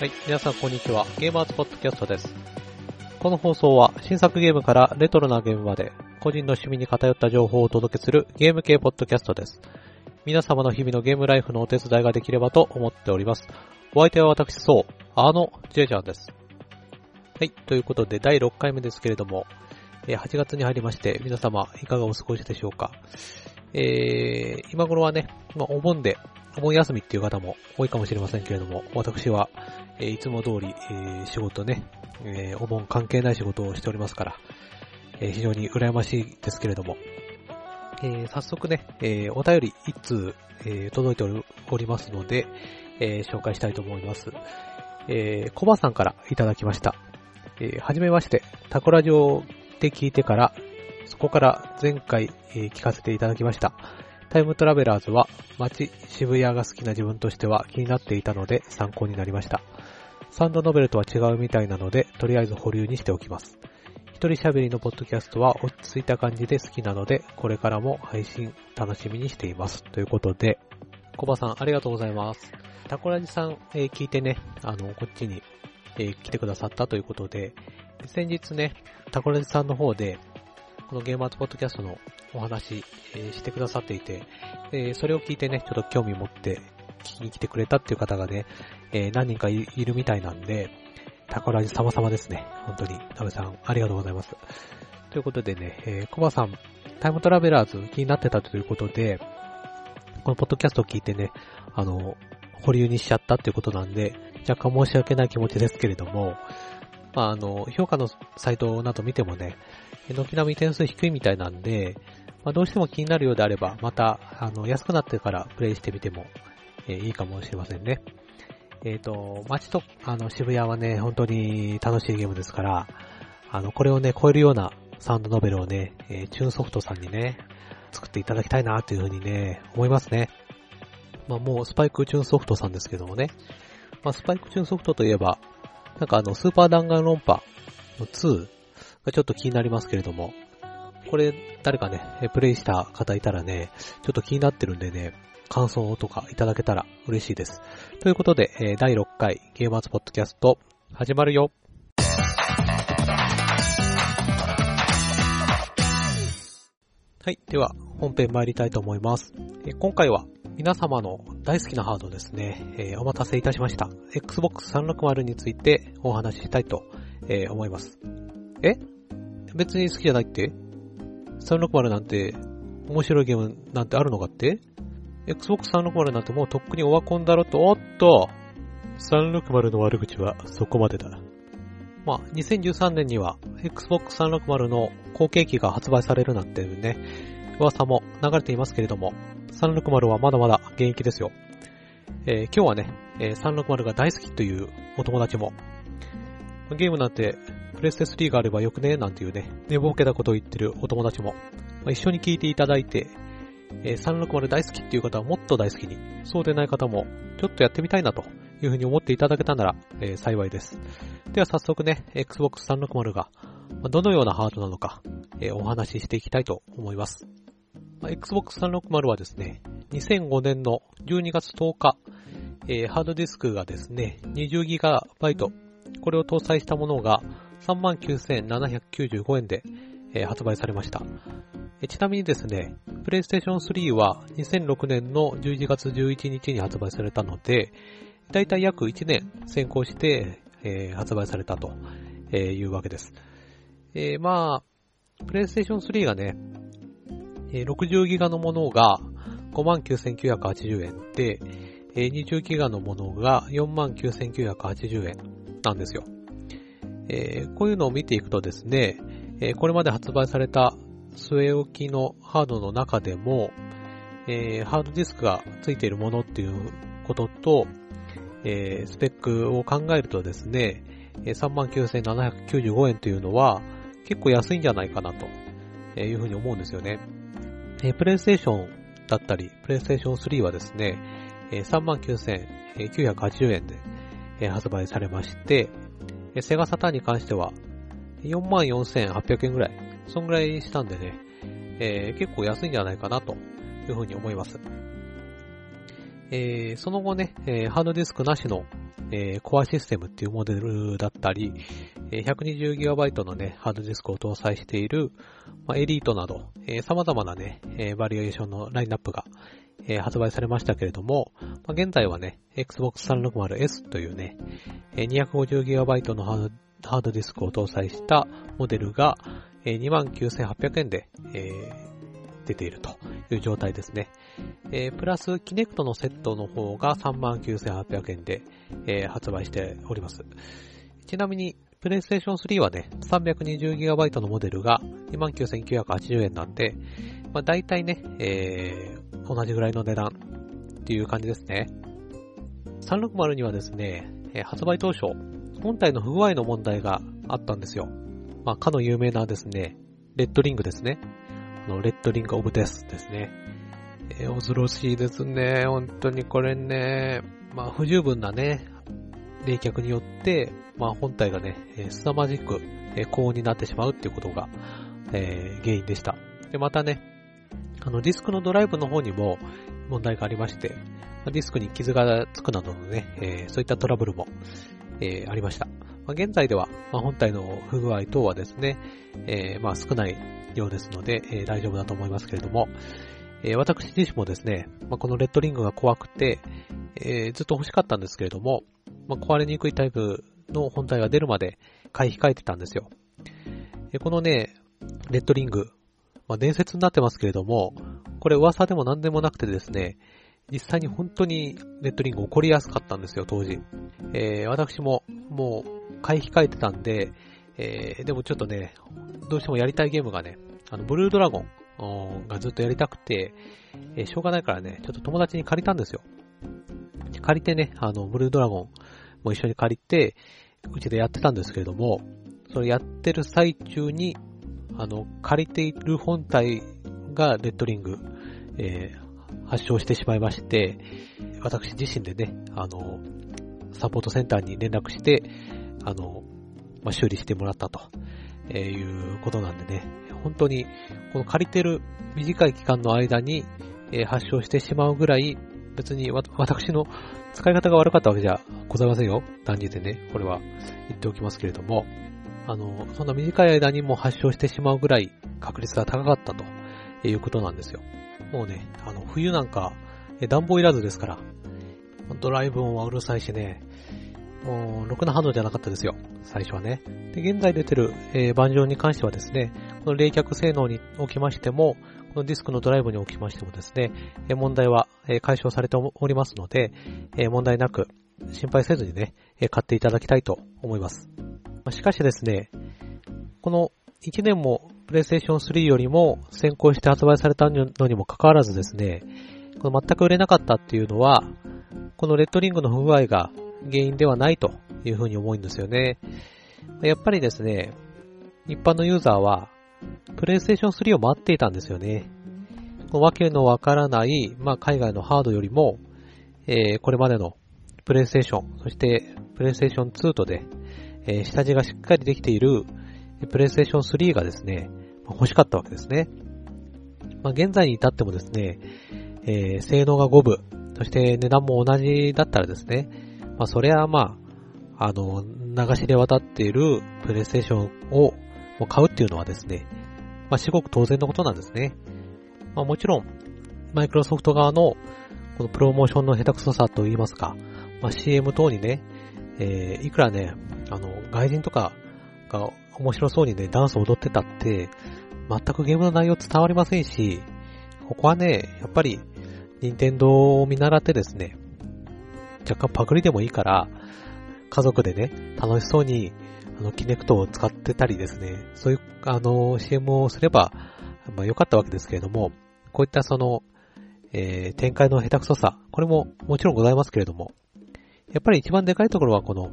はい、皆さんこんにちは。ゲーマーズポッドキャストです。この放送は新作ゲームからレトロなゲームまで個人の趣味に偏った情報をお届けするゲーム系ポッドキャストです。皆様の日々のゲームライフのお手伝いができればと思っております。お相手は私そう、あのジェイちゃんです。はい、ということで第6回目ですけれども、え8月に入りまして皆様いかがお過ごしでしょうか。えー、今頃はね、まあ、お盆で、お盆休みっていう方も多いかもしれませんけれども、私は、えいつも通り、え仕事ね、えお盆関係ない仕事をしておりますから、え非常に羨ましいですけれども、え早速ね、えお便り一通、え届いておりますので、え紹介したいと思います。えー、コバさんからいただきました。えーはじめまして、タコラジオで聞いてから、そこから前回、えー聞かせていただきました。タイムトラベラーズは街、渋谷が好きな自分としては気になっていたので参考になりました。サンドノベルとは違うみたいなので、とりあえず保留にしておきます。一人喋りのポッドキャストは落ち着いた感じで好きなので、これからも配信楽しみにしています。ということで、コバさんありがとうございます。タコラジさん、えー聞いてね、あの、こっちに、えー来てくださったということで、先日ね、タコラジさんの方で、このゲーマーズポッドキャストのお話、えーしてくださっていて、えそれを聞いてね、ちょっと興味持って聞きに来てくれたっていう方がね、え何人かいるみたいなんで、タコラジ様々ですね。本当に。タメさん、ありがとうございます。ということでね、えーコバさん、タイムトラベラーズ気になってたということで、このポッドキャストを聞いてね、あの、保留にしちゃったっていうことなんで、若干申し訳ない気持ちですけれども、まあ、あの、評価のサイトなど見てもね、軒並み点数低いみたいなんで、まあ、どうしても気になるようであれば、また、あの、安くなってからプレイしてみても、えーいいかもしれませんね。えっ、と、街と、あの、渋谷はね、本当に楽しいゲームですから、あの、これをね、超えるようなサウンドノベルをね、えーチューンソフトさんにね、作っていただきたいなというふうにね、思いますね。まあもうスパイクチューンソフトさんですけどもね。まあスパイクチューンソフトといえば、なんかあの、スーパー弾丸論破の2がちょっと気になりますけれども、これ誰かね、プレイした方いたらね、ちょっと気になってるんでね、感想とかいただけたら嬉しいです。ということで、第6回ゲーマーズポッドキャスト始まるよ。はい。では、本編参りたいと思います。え今回は、皆様の大好きなハードですね、えーお待たせいたしました。Xbox 360についてお話ししたいと、えー思います。え？別に好きじゃないって？?360 なんて、面白いゲームなんてあるのかって ?Xbox 360なんてもうとっくにオワコンだろと、おっと !360 の悪口はそこまでだ。まあ、2013年には Xbox 360の後継機が発売されるなんてね、噂も流れていますけれども、360はまだまだ現役ですよ。えー今日はね、えー360が大好きというお友達も、ゲームなんてプレステ3があればよくね、なんていうね、寝ぼけたことを言ってるお友達も、まあ一緒に聞いていただいて、えー360大好きっていう方はもっと大好きに、そうでない方も、ちょっとやってみたいなというふうに思っていただけたなら、えー幸いです。では早速ね、Xbox 360が、どのようなハードなのか、えーお話ししていきたいと思います。まあ Xbox 360はですね、2005年の12月10日、えーハードディスクがですね、20GB、これを搭載したものが39,795円で、えー発売されました。えーちなみにですね、PlayStation 3は2006年の11月11日に発売されたので、だいたい約1年先行して、えー発売されたと、えーいうわけです。えーまあ、PlayStation 3がね、えー 60GB のものが59,980円で、えー 20GB のものが49,980円なんですよ。えーこういうのを見ていくとですね、えーこれまで発売された据え置きのハードの中でも、えーハードディスクが付いているものっていうことと、えースペックを考えるとですね、39,795円というのは結構安いんじゃないかなというふうに思うんですよね。えー、プレイステーションだったり、プレイステーション3はですね、39,980円で、発売されまして、セガサターンに関しては44,800円ぐらい、そんぐらいしたんでね、えー結構安いんじゃないかなというふうに思います。えーその後ね、えーハードディスクなしのえー、コアシステムっていうモデルだったり、120GB のね、ハードディスクを搭載している、まあ、エリートなど、えー、様々なね、えー、バリエーションのラインナップが、えー、発売されましたけれども、まあ、現在はね、Xbox 360S というね、250GB のハードディスクを搭載したモデルが、29,800円で、えー、出ているという状態ですね。えー、プラス、キネクトのセットの方が39,800円で、えー、発売しております。ちなみに、プレイステーション3はね、320GB のモデルが29,980円なんで、まあ、大体ね、えー、同じぐらいの値段っていう感じですね。360にはですね、発売当初、本体の不具合の問題があったんですよ。まあ、かの有名なですね、レッドリングですね。このレッドリングオブデスですね。えー、恐ろしいですね。本当にこれね、まあ、不十分なね、冷却によって、まあ、本体がね、すさまじく、え高温になってしまうっていうことが、えー、原因でした。で、またね、あの、ディスクのドライブの方にも問題がありまして、ディスクに傷がつくなどのね、えー、そういったトラブルも、えー、ありました。まあ、現在では、まあ、本体の不具合等はですね、えー、まあ、少ないようですので、えー、大丈夫だと思いますけれども、えー、私自身もですね、まあ、このレッドリングが怖くて、えー、ずっと欲しかったんですけれども、まあ、壊れにくいタイプの本体が出るまで買い控えてたんですよ。このね、レッドリング、まあ、伝説になってますけれども、これ噂でも何でもなくてですね、実際に本当にレッドリング起こりやすかったんですよ、当時。えー、私ももう買い控えてたんで、えー、でもちょっとね、どうしてもやりたいゲームがね、あの、ブルードラゴンがずっとやりたくて、えー、しょうがないからね、ちょっと友達に借りたんですよ。借りてね、あの、ブルードラゴンも一緒に借りて、うちでやってたんですけれども、それやってる最中に、あの、借りている本体がレッドリング、えー、発症してしまいまして、私自身でね、あの、サポートセンターに連絡して、あの、まあ、修理してもらったと、えいうことなんでね、本当に、この借りてる短い期間の間に、え発症してしまうぐらい、別に私の使い方が悪かったわけじゃございませんよ。断じてね、これは言っておきますけれども、あの、そんな短い間にも発症してしまうぐらい確率が高かったということなんですよ。もうね、あの、冬なんか、暖房いらずですから、ドライブ音はうるさいしね、もう、ろくな反応じゃなかったですよ。最初はね。で、現在出てる、えー、バンジョーに関してはですね、この冷却性能におきましても、このディスクのドライブにおきましてもですね、えー、問題は、えー、解消されておりますので、え問題なく、心配せずにね、え買っていただきたいと思います。ましかしですね、この1年もプレイステーション3よりも先行して発売されたのにもかかわらずですね、この全く売れなかったっていうのは、このレッドリングの不具合が原因ではないというふうに思うんですよね。やっぱりですね、一般のユーザーは、プレイステーション3を待っていたんですよね。わけのわからない、まあ、海外のハードよりも、えー、これまでのプレイステーション、そしてプレイステーション2とで、えー、下地がしっかりできているプレイステーション3がですね、欲しかったわけですね。まあ、現在に至ってもですね、えー、性能が5部、そして値段も同じだったらですね、まあ、それはまあ、あの、流しで渡っているプレイステーションを買うっていうのはですね、まあ、至極当然のことなんですね。まあ、もちろん、マイクロソフト側のこのプロモーションの下手くそさと言いますか、まあ、CM 等にね、えー、いくらね、あの、外人とかが面白そうにね、ダンスを踊ってたって、全くゲームの内容伝わりませんし、ここはね、やっぱり、任天堂を見習ってですね、若干パクリでもいいから、家族でね、楽しそうに、あの、キネクトを使ってたりですね、そういう、あの、CM をすれば、まあ良かったわけですけれども、こういったその、えー、展開の下手くそさ、これももちろんございますけれども、やっぱり一番でかいところはこの、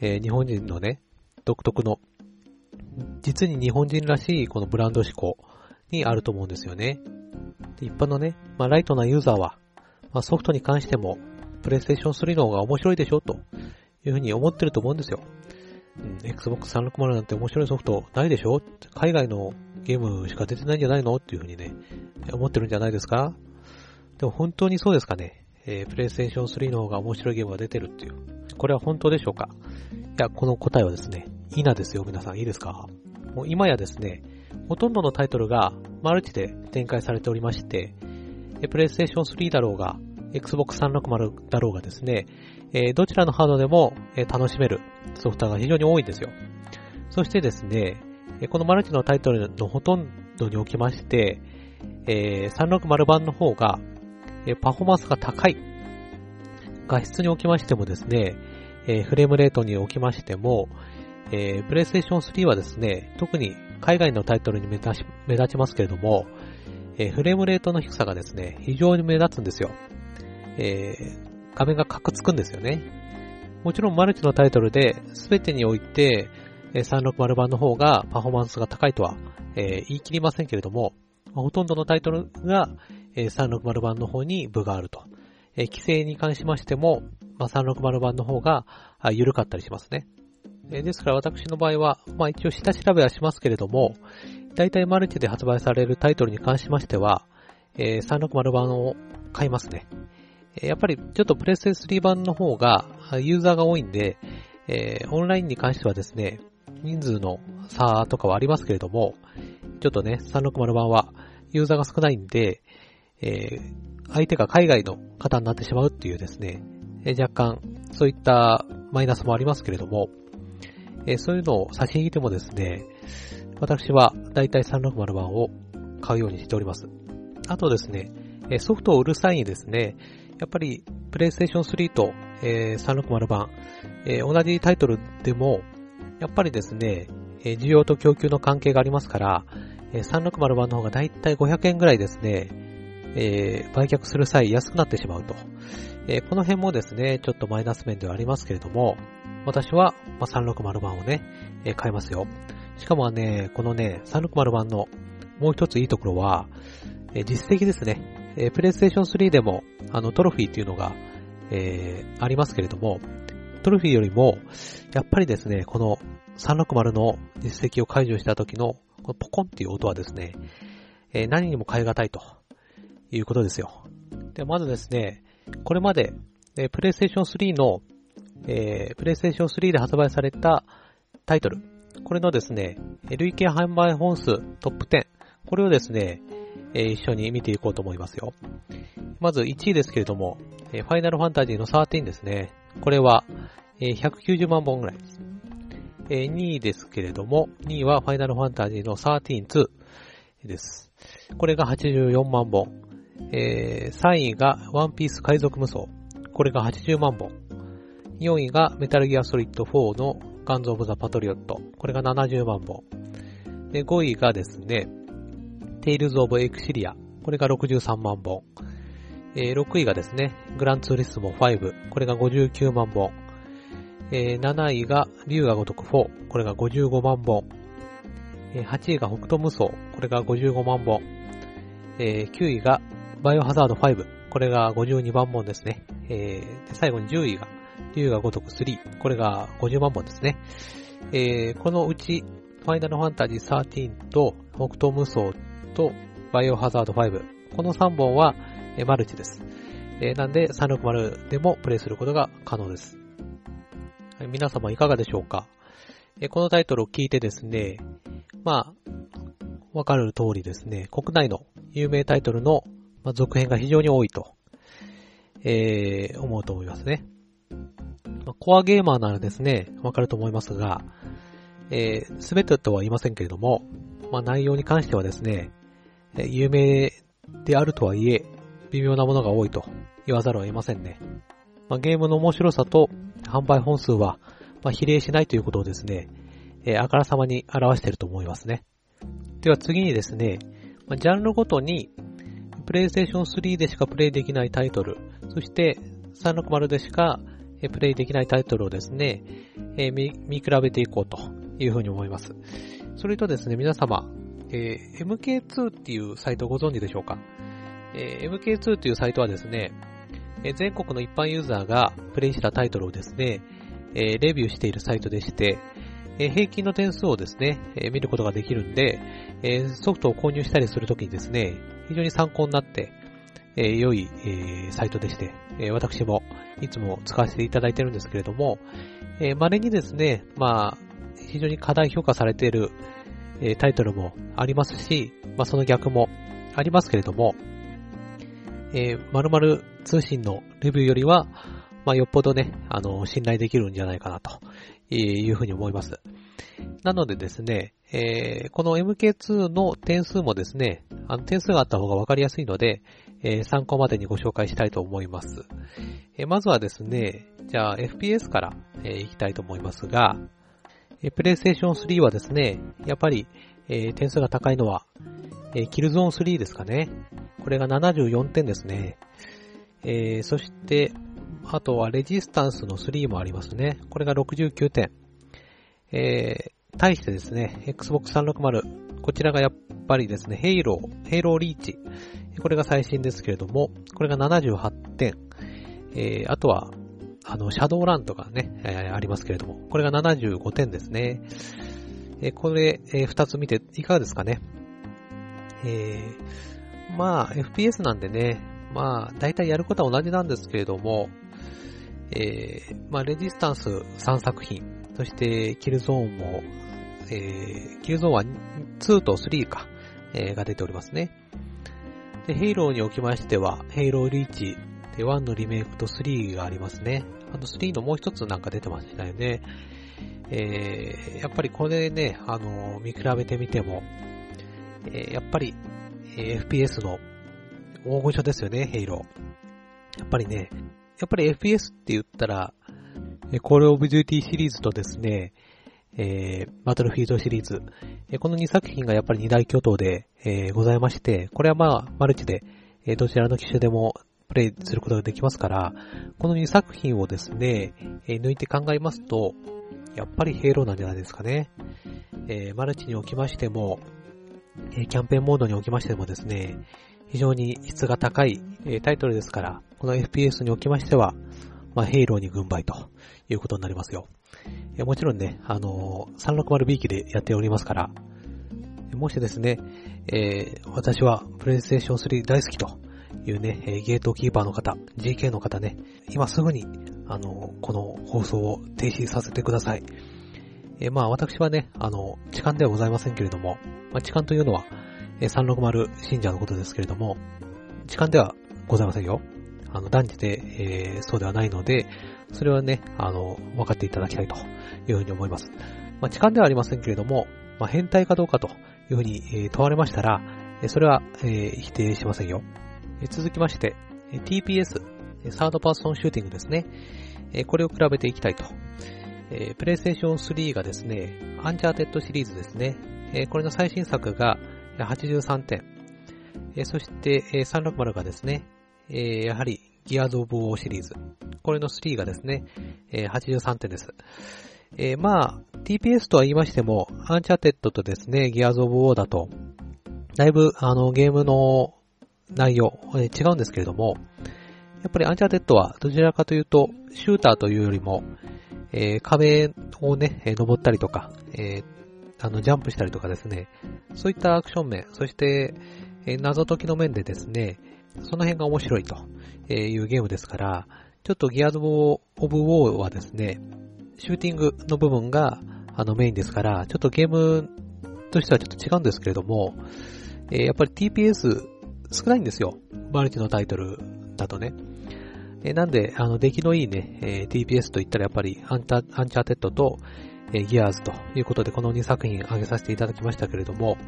えー、日本人のね、独特の、実に日本人らしいこのブランド思考にあると思うんですよね。一般のね、まあ、ライトなユーザーは、まあ、ソフトに関しても、プレイステーション3の方が面白いでしょというふうに思ってると思うんですよ。うん、Xbox 360なんて面白いソフトないでしょ？海外のゲームしか出てないんじゃないの？っていうふうにね、思ってるんじゃないですか？でも本当にそうですかね？えー、プレイステーション3の方が面白いゲームが出てるっていう。これは本当でしょうか？いや、この答えはですね、いなですよ、皆さん。いいですか？もう今やですね、ほとんどのタイトルがマルチで展開されておりまして、プレイステーション3だろうが、Xbox 360だろうがですね、えどちらのハードでも、え楽しめるソフトが非常に多いんですよ。そしてですね、このマルチのタイトルのほとんどにおきまして、え360版の方が、パフォーマンスが高い。画質におきましてもですね、フレームレートにおきましても、えー、プレイステーション3はですね、特に海外のタイトルに目立ちますけれども、フレームレートの低さがですね、非常に目立つんですよ。えー、画面がカクつくんですよね。もちろんマルチのタイトルで全てにおいて、え360版の方がパフォーマンスが高いとは、え言い切りませんけれども、ほとんどのタイトルが、え360版の方に部があると。え規制に関しましても、まあ、360版の方が緩かったりしますね。えですから私の場合は、まあ一応下調べはしますけれども、大体マルチで発売されるタイトルに関しましては、え、360版を買いますね。やっぱりちょっとプレステ3版の方がユーザーが多いんで、え、オンラインに関してはですね、人数の差とかはありますけれども、ちょっとね、360版はユーザーが少ないんで、えー、相手が海外の方になってしまうっていうですね、えー、若干そういったマイナスもありますけれども、えー、そういうのを差し引いてもですね、私はだいたい360版を買うようにしております。あとですね、ソフトを売る際にですね、やっぱりプレイステーション3と、えー、360版、え、同じタイトルでも、やっぱりですね、え、需要と供給の関係がありますから、えー、360版の方がだいたい500円ぐらいですね、えー、売却する際安くなってしまうと。えー、この辺もですね、ちょっとマイナス面ではありますけれども、私は、まあ、360版をね、えー、買いますよ。しかもね、このね、360版のもう一ついいところは、えー、実績ですね。えー、プレイステーション3でも、あの、トロフィーっていうのが、えー、ありますけれども、トロフィーよりも、やっぱりですね、この360の実績を解除した時の、このポコンっていう音はですね、えー、何にも変え難いということですよ。で、まずですね、これまで、えー、プレイステーション3のえー、プレイステーション3で発売されたタイトル。これのですね、累計販売本数トップ10。これをですね、えー、一緒に見ていこうと思いますよ。まず1位ですけれども、えー、ファイナルファンタジーの13ですね。これは、えー、190万本ぐらい。えー、2位ですけれども、2位はファイナルファンタジーの13-2です。これが84万本。えー、3位がワンピース海賊無双。これが80万本。4位がメタルギアソリッド4のガンズ・オブ・ザ・パトリオット。これが70万本。で、5位がですね、テイルズ・オブ・エクシリア。これが63万本。えー、6位がですね、グランツーリスモ5。これが59万本。えー、7位が龍が如く4。これが55万本。えー、8位が北斗無双。これが55万本。えー、9位がバイオハザード5。これが52万本ですね。えー、で最後に10位が龍が如く3。これが50万本ですね。えー、このうち、ファイナルファンタジー13と、北東無双と、バイオハザード5。この3本は、えー、マルチです。えー、なんで、360でもプレイすることが可能です。はい、皆様いかがでしょうか、えー、このタイトルを聞いてですね、まあ、わかる通りですね、国内の有名タイトルの、まあ、続編が非常に多いと、えー、思うと思いますね。まあ、コアゲーマーならですね、わかると思いますが、えす、べてとは言いませんけれども、まあ、内容に関してはですね、え有名であるとはいえ、微妙なものが多いと言わざるを得ませんね。まあ、ゲームの面白さと販売本数は、まあ、比例しないということをですね、えー、あからさまに表していると思いますね。では次にですね、まあ、ジャンルごとに、プレイステーション3でしかプレイできないタイトル、そして360でしかプレイできないタイトルをですね、え見見比べていこうというふうに思います。それとですね、皆様、えー、MK2 っていうサイトご存知でしょうか、えー、MK2 というサイトはですね、え全国の一般ユーザーがプレイしたタイトルをですね、えレビューしているサイトでして、え平均の点数をですね、え見ることができるんで、えソフトを購入したりするときにですね、非常に参考になって、えー、良い、えー、サイトでして、えー、私もいつも使わせていただいてるんですけれども、えー、稀にですね、まあ、非常に過大評価されている、えー、タイトルもありますし、まあ、その逆もありますけれども、えー、〇〇通信のレビューよりは、まあ、よっぽどね、あの、信頼できるんじゃないかなというふうに思います。なのでですね、えー、この MK2 の点数もですね、あの点数があった方がわかりやすいので、えー、参考までにご紹介したいと思います。えー、まずはですね、じゃあ FPS から、えー、いきたいと思いますが、えー、PlayStation 3はですね、やっぱり、えー、点数が高いのは、えー、キルゾーン3ですかね。これが74点ですね。えー、そして、あとはレジスタンスの3もありますね。これが69点。え、対してですね、Xbox 360、こちらがやっぱりですね、ヘイロー、ヘイローリーチ。これが最新ですけれども、これが78点。えー、あとは、あの、シャドウランとかね、えー、ありますけれども、これが75点ですね。えー、これ、え、2つ見ていかがですかね？えー、まあ、FPS なんでね、まあ、大体やることは同じなんですけれども、えー、まあ、レジスタンス3作品、そしてキルゾーンも、えー、キルゾーンは2と3か、えー、が出ておりますね。で、ヘイローにおきましては、ヘイローリーチ、で、1のリメイクと3がありますね。あと3のもう一つなんか出てましたよね。えー、やっぱりこれね、あの、見比べてみても、えー、やっぱり、えー、FPS の大御所ですよね、ヘイロー。やっぱりね、やっぱり FPS って言ったら、コールオブデューティーシリーズとですね、えー、バトルフィードシリーズ、えこの2作品がやっぱり二大巨頭で、えー、ございまして、これはまあ、マルチで、えどちらの機種でもプレイすることができますから、この2作品をですね、え抜いて考えますと、やっぱり Halo なんじゃないですかね。えマルチにおきましても、えキャンペーンモードにおきましてもですね、非常に質が高い、えタイトルですから、この FPS におきましては、まあ、ヘイローに軍配ということになりますよ。えもちろんね、あのー、360B 機でやっておりますから、もしですね、えー、私はプレイステーション3大好きというね、えゲートキーパーの方、GK の方ね、今すぐに、あのこの放送を停止させてください。えまあ私はね、あの、痴漢ではございませんけれども、まあ、痴漢というのは、え360信者のことですけれども、痴漢ではございませんよ。あの、断じて、えー、そうではないので、それはね、あの、分かっていただきたいというふうに思います。まあ、痴漢ではありませんけれども、まあ、変態かどうかというふうに、えー、問われましたら、それは、えー、否定しませんよ。続きまして、TPS、サードパーソンシューティングですね。これを比べていきたいと。プレイステーション3がですね、アンチャーテッドシリーズですね。これの最新作が83点。そして、360がですね、えー、やはりギアーズ・オブ・ウォーシリーズ。これの3がですね、えー、83点です。えー、まあ、TPS とは言いましても、アンチャーテッドとですね、ギアーズ・オブ・ウォーだと、だいぶ、あの、ゲームの内容、え、違うんですけれども、やっぱりアンチャーテッドはどちらかというと、シューターというよりも、え、壁をね、登ったりとか、え、あの、ジャンプしたりとかですね、そういったアクション面、そして、え、謎解きの面でですね、その辺が面白いというゲームですから、ちょっとギアーズ・オブ・ウォーはですね、シューティングの部分があのメインですから、ちょっとゲームとしてはちょっと違うんですけれども、やっぱり TPS 少ないんですよ。マルチのタイトルだとね。なんで、あの、出来のいいね、TPS といったらやっぱりアンチャアンチャーテッドと、えー、ギアーズということでこの2作品挙げさせていただきましたけれども、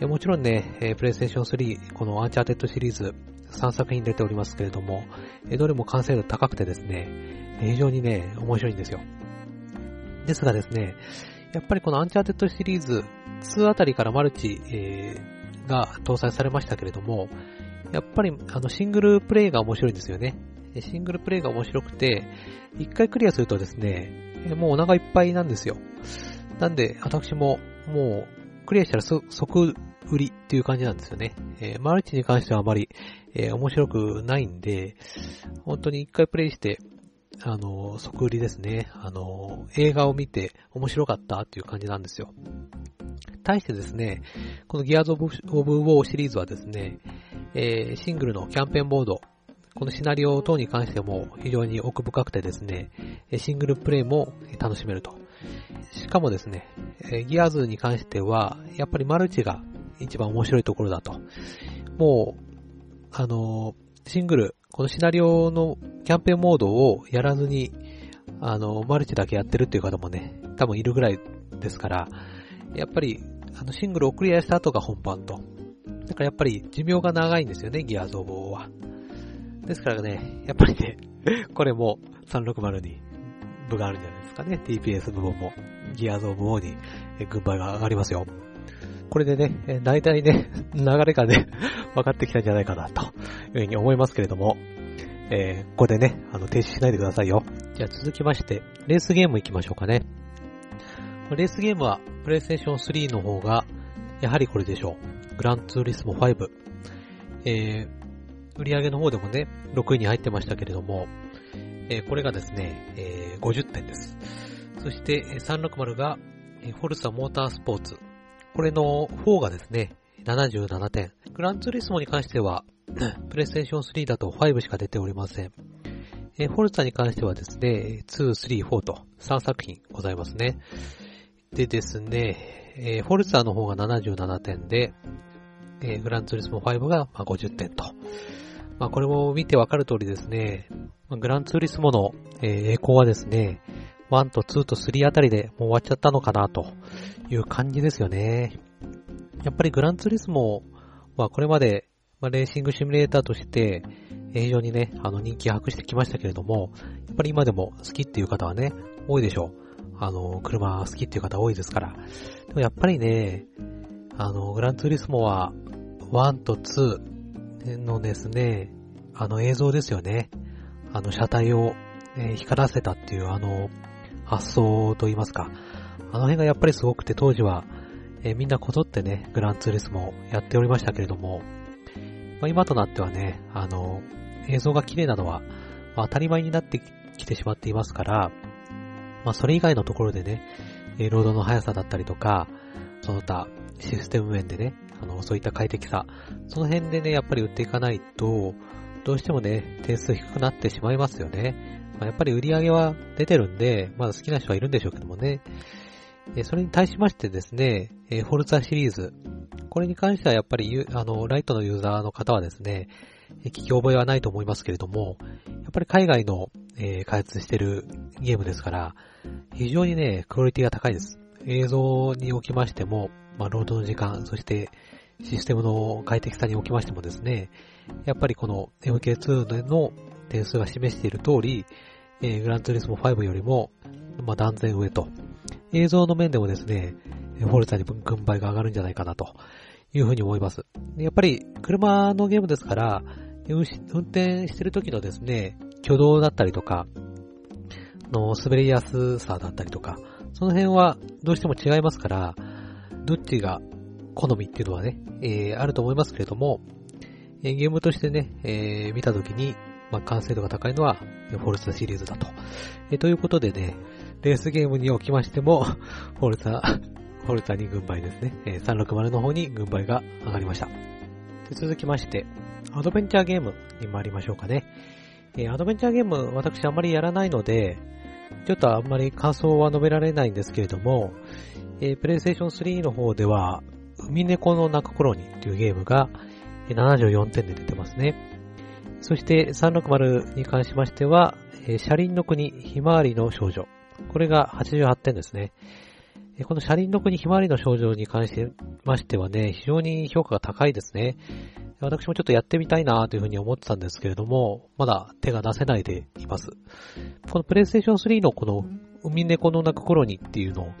え、もちろんね、え、プレイステーション3、このアンチャーテッドシリーズ3作品出ておりますけれども、え、どれも完成度高くてですね、非常にね、面白いんですよ。ですがですね、やっぱりこのアンチャーテッドシリーズ2あたりからマルチ、えー、が搭載されましたけれども、やっぱりあのシングルプレイが面白いんですよね。シングルプレイが面白くて、一回クリアするとですね、もうお腹いっぱいなんですよ。なんで、私ももうクリアしたら即売りっていう感じなんですよね。えー、マルチに関してはあまり、えー、面白くないんで、本当に一回プレイして、あの、即売りですね。あの、映画を見て面白かったっていう感じなんですよ。対してですね、このギアーズ・オブ・オブ・ウォーシリーズはですね、えー、シングルのキャンペーンモード、このシナリオ等に関しても非常に奥深くてですね、シングルプレイも楽しめると。しかもですね、ギアーズに関しては、やっぱりマルチが一番面白いところだと。もう、あの、シングル、このシナリオのキャンペーンモードをやらずに、あの、マルチだけやってるっていう方もね、多分いるぐらいですから、やっぱり、あの、シングルをクリアした後が本番と。だからやっぱり寿命が長いんですよね、ギアーズオブは。ですからね、やっぱりね、これも360に分があるんじゃないですかね。TPS 部門も、ギアーズオブウォーに軍配が上がりますよ。これでね、大体ね、流れがね、分かってきたんじゃないかな、というふうに思いますけれども、えー、ここでね、あの、停止しないでくださいよ。じゃあ続きまして、レースゲーム行きましょうかね。レースゲームは、プレイステーション3の方が、やはりこれでしょう。グランツーリスモ5。えー、売り上げの方でもね、6位に入ってましたけれども、えー、これがですね、えー、50点です。そして、360が、フォルサモータースポーツ。これの4がですね、77点。グランツーリスモに関しては、プレイステーション3だと5しか出ておりません。えフォルツァに関してはですね、2、3、4と3作品ございますね。でですね、えフォルツァの方が77点で、えグランツーリスモ5が50点と。まあこれも見てわかる通りですね、グランツーリスモの、え栄光はですね、1と2と3あたりでもう終わっちゃったのかなという感じですよね。やっぱりグランツーリスモはこれまで、レーシングシミュレーターとして、非常にね、あの人気を博してきましたけれども、やっぱり今でも好きっていう方はね、多いでしょう。あの、車好きっていう方多いですから。でもやっぱりね、あの、グランツーリスモは、1と2のですね、あの映像ですよね。あの車体を、え光らせたっていうあの発想と言いますか。あの辺がやっぱりすごくて当時は、えー、みんなこぞってね、グランツーリスモやっておりましたけれども、まあ、今となってはね、あの、映像が綺麗なのは、まあ、当たり前になってきてしまっていますから、まあ、それ以外のところでね、えー、ロードの速さだったりとか、その他、システム面でね、あの、そういった快適さ、その辺でね、やっぱり売っていかないと、どうしてもね、点数低くなってしまいますよね。まあ、やっぱり売り上げは出てるんで、まだ好きな人はいるんでしょうけどもね。えそれに対しましてですね、えフォルツァシリーズ。これに関してはやっぱり、あの、ライトのユーザーの方はですね、聞き覚えはないと思いますけれども、やっぱり海外の、えー、開発してるゲームですから、非常にね、クオリティが高いです。映像におきましても、まあ、ロードの時間、そしてシステムの快適さにおきましてもですね、やっぱりこの MK2 の点数が示している通り、えー、グランツーリスモ5よりも、まあ、断然上と映像の面でもですね、フォルツァに軍配が上がるんじゃないかなというふうに思います。やっぱり車のゲームですから、運転してる時のですね、挙動だったりとか、の滑りやすさだったりとか、その辺はどうしても違いますから、どっちが好みっていうのはね、えー、あると思いますけれども、ゲームとしてね、えー、見た時に、まあ、完成度が高いのは、フォルツァシリーズだと。え、ということでね、レースゲームにおきましても、フォルツァ、フォルツァに軍配ですね。え、360の方に軍配が上がりました。で続きまして、アドベンチャーゲームに参りましょうかね。え、アドベンチャーゲーム、私あんまりやらないので、ちょっとあんまり感想は述べられないんですけれども、えー、プレイステーション3の方では、海猫の泣く頃にっていうゲームが74点で出てますね。そして360に関しましては、えー、車輪の国ひまわりの少女これが88点ですね。この車輪の国ひまわりの症状に関しましてはね、非常に評価が高いですね。私もちょっとやってみたいなというふうに思ってたんですけれども、まだ手が出せないでいます。このプレイステーション3のこの海猫の鳴く頃にっていうの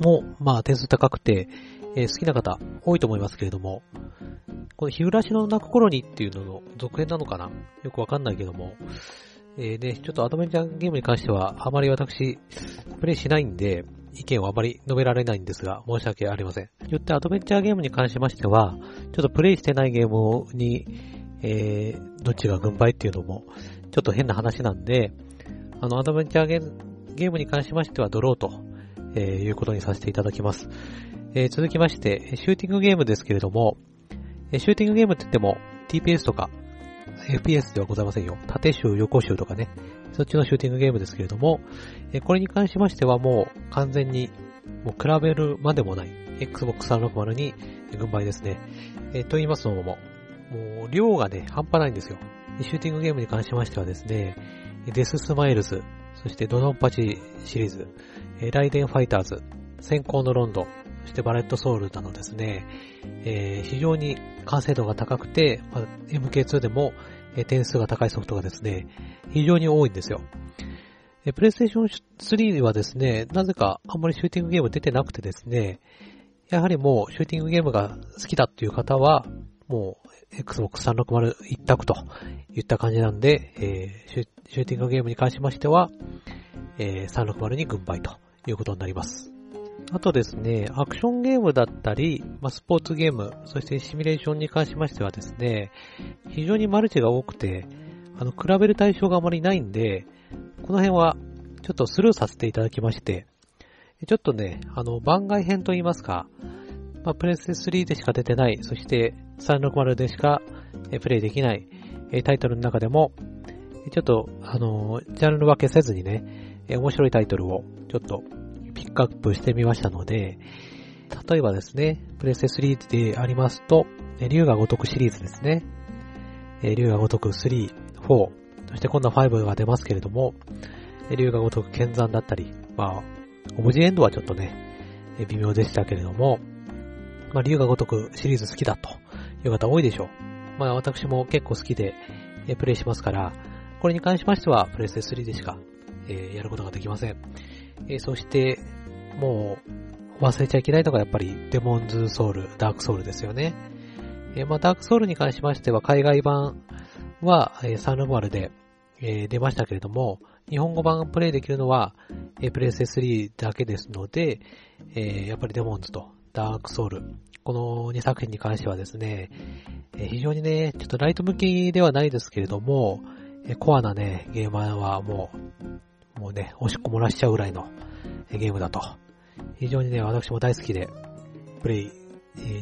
も、まあ点数高くて、えー、好きな方多いと思いますけれども、この日暮らしの泣く頃にっていうのの続編なのかな？よくわかんないけども、えー、ね、ちょっとアドベンチャーゲームに関しては、あまり私、プレイしないんで、意見をあまり述べられないんですが、申し訳ありません。よってアドベンチャーゲームに関しましては、ちょっとプレイしてないゲームに、えー、どっちが軍配っていうのも、ちょっと変な話なんで、あの、アドベンチャーゲームに関しましてはドローと、えー、いうことにさせていただきます。えー、続きまして、シューティングゲームですけれども、シューティングゲームって言っても、TPS とか、FPS ではございませんよ。縦集、横集とかね、そっちのシューティングゲームですけれども、えこれに関しましてはもう完全に、もう比べるまでもない、Xbox 360に軍配ですね。えと言いますのも、もう量がね、半端ないんですよ。シューティングゲームに関しましてはですね、デススマイルズ、そして怒首領蜂シリーズ、ライデンファイターズ、旋光の輪舞、そしてバレットソウルなどですね、えー、非常に完成度が高くて、まあ、MK2 でも、え点数が高いソフトがですね、非常に多いんですよ。えプレイステーション3はですね、なぜかあんまりシューティングゲーム出てなくてですね、やはりもうシューティングゲームが好きだっていう方は、もう Xbox 360一択といった感じなんで、えー、シューティングゲームに関しましては、えー、360に軍配ということになります。あとですね、アクションゲームだったり、まあ、スポーツゲーム、そしてシミュレーションに関しましてはですね、非常にマルチが多くて、あの、比べる対象があまりないんで、この辺はちょっとスルーさせていただきまして、ちょっとね、あの、番外編といいますか、まあ、プレステ3でしか出てない、そして360でしかプレイできないタイトルの中でも、ちょっと、あの、ジャンル分けせずにね、面白いタイトルをちょっとピックアップしてみましたので、例えばですね、プレステ3でありますと、竜が如くシリーズですね。竜が如く3、4、そして今度は5が出ますけれども、竜が如く剣山だったり、まあ、オブジエンドはちょっとね、微妙でしたけれども、まあ、竜が如くシリーズ好きだという方多いでしょう。まあ、私も結構好きで、プレイしますから、これに関しましては、プレステ3でしか、えー、やることができません。えー、そして、もう、忘れちゃいけないのがやっぱり、デモンズソウル、ダークソウルですよね。えー、まあ、ダークソウルに関しましては、海外版は、えー、360で、えー、出ましたけれども、日本語版プレイできるのは、えー、プレイステ3だけですので、えー、やっぱりデモンズとダークソウル、この2作品に関してはですね、えー、非常にね、ちょっとライト向きではないですけれども、えー、コアなね、ゲーマーはもう、もうね、押し込もらしちゃうぐらいのゲームだと。非常にね、私も大好きで、プレイ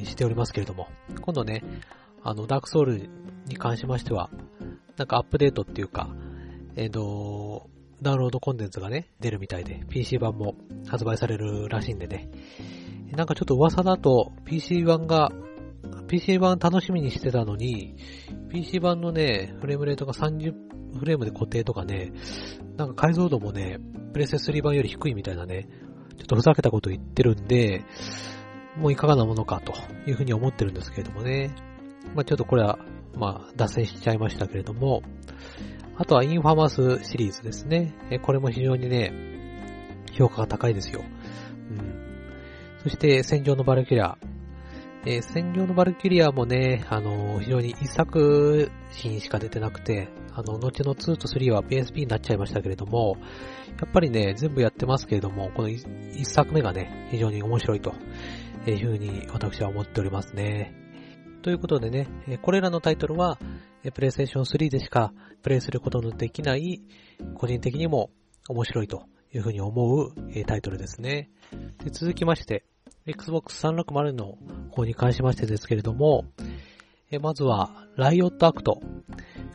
しておりますけれども、今度ね、あの、ダークソウルに関しましては、なんかアップデートっていうか、えっ、ー、と、ダウンロードコンテンツがね、出るみたいで、PC 版も発売されるらしいんでね。なんかちょっと噂だと、PC 版が、PC 版楽しみにしてたのに、PC 版のね、フレームレートが30フレームで固定とかね、なんか解像度もね、プレセ3版より低いみたいなね、ちょっとふざけたこと言ってるんで、もういかがなものかというふうに思ってるんですけれどもね。まあちょっとこれは、まあ脱線しちゃいましたけれども、あとはインファマスシリーズですね。えこれも非常にね、評価が高いですよ。うん。そして戦場のバルキュリア。えー、戦場のバルキュリアもね、あのー、非常に一作品しか出てなくて、あの、後の2と3は PSP になっちゃいましたけれども、やっぱりね、全部やってますけれども、この1作目がね、非常に面白いというふうに私は思っておりますね。ということでね、これらのタイトルは、プレイステーション3でしかプレイすることのできない、個人的にも面白いというふうに思うタイトルですね。で続きまして、Xbox 360の方に関しましてですけれども、まずは、ライオットアクト。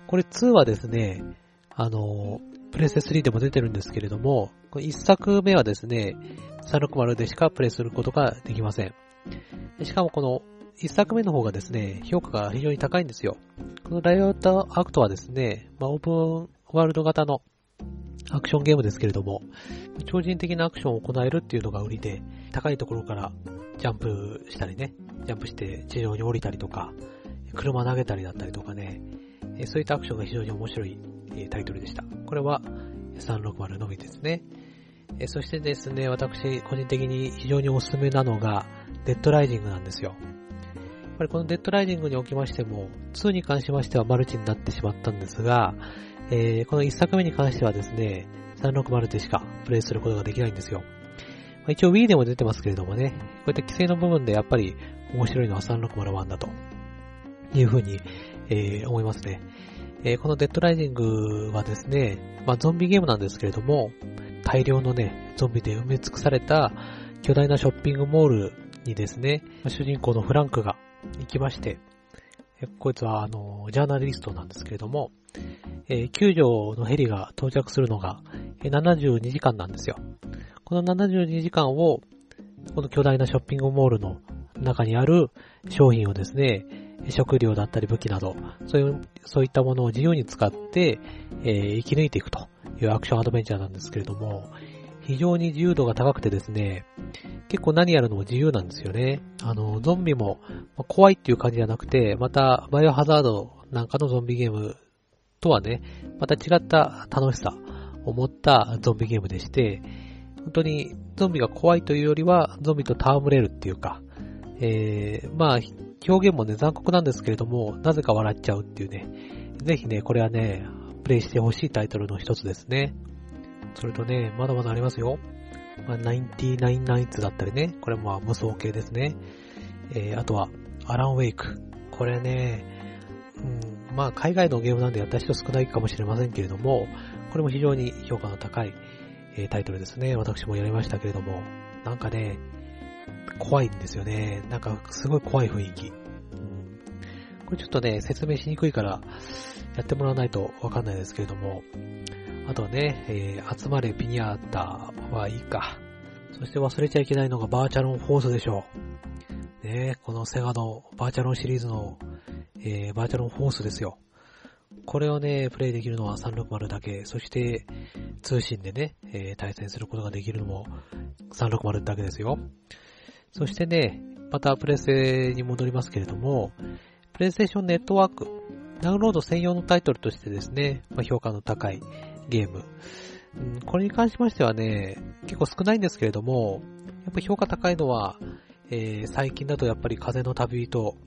これ2はですね、あの、プレステ3でも出てるんですけれども、1作目はですね、360でしかプレイすることができません。しかもこの1作目の方がですね、評価が非常に高いんですよ。このライオットアクトはですね、まあ、オープンワールド型のアクションゲームですけれども、超人的なアクションを行えるっていうのが売りで、高いところからジャンプしたりね、ジャンプして地上に降りたりとか、車投げたりだったりとかね、そういったアクションが非常に面白いタイトルでした。これは360のみですね。そしてですね、私個人的に非常におすすめなのが、デッドライジングなんですよ。やっぱりこのデッドライジングにおきましても、2に関しましてはマルチになってしまったんですが、えー、この1作目に関してはですね、360でしかプレイすることができないんですよ。まあ、一応 Wii でも出てますけれどもね、こういった規制の部分でやっぱり面白いのは360だというふうに、えー、思いますね。えー、このデッドライジングはですね、まあ、ゾンビゲームなんですけれども、大量のね、ゾンビで埋め尽くされた巨大なショッピングモールにですね、主人公のフランクが行きまして、こいつは、あの、ジャーナリストなんですけれども、えー、救助のヘリが到着するのが、72時間なんですよ。この72時間を、この巨大なショッピングモールの中にある商品をですね、食料だったり武器など、そういう、そういったものを自由に使って、えー、生き抜いていくというアクションアドベンチャーなんですけれども、非常に自由度が高くてですね、結構何やるのも自由なんですよね。あの、ゾンビも怖いっていう感じじゃなくて、また、バイオハザードなんかのゾンビゲームとはね、また違った楽しさを持ったゾンビゲームでして、本当にゾンビが怖いというよりは、ゾンビと戯れるっていうか、えー、まあ、表現もね、残酷なんですけれども、なぜか笑っちゃうっていうね、ぜひね、これはね、プレイしてほしいタイトルの一つですね。それとね、まだまだありますよ。まあ、99ナイツだったりね、これも無双系ですね。えー、あとは、アランウェイク。これね、うん、まあ、海外のゲームなんでやった人少ないかもしれませんけれども、これも非常に評価の高い、えー、タイトルですね。私もやりましたけれども、なんかね、怖いんですよね。なんか、すごい怖い雰囲気。うん、これちょっとね、説明しにくいから、やってもらわないとわかんないですけれども、あとね、えー、集まれピニャータはいいか。そして忘れちゃいけないのがバーチャロンフォースでしょう。ねこのセガのバーチャロンシリーズの、えー、バーチャロンフォースですよ。これをね、プレイできるのは360だけ、そして通信でね、えー、対戦することができるのも360だけですよ。そしてね、またプレステに戻りますけれども、プレイステーションネットワーク、ダウンロード専用のタイトルとしてですね、まあ、評価の高いゲーム。うん、これに関しましてはね、結構少ないんですけれども、やっぱ評価高いのは、えー、最近だとやっぱり風の旅人、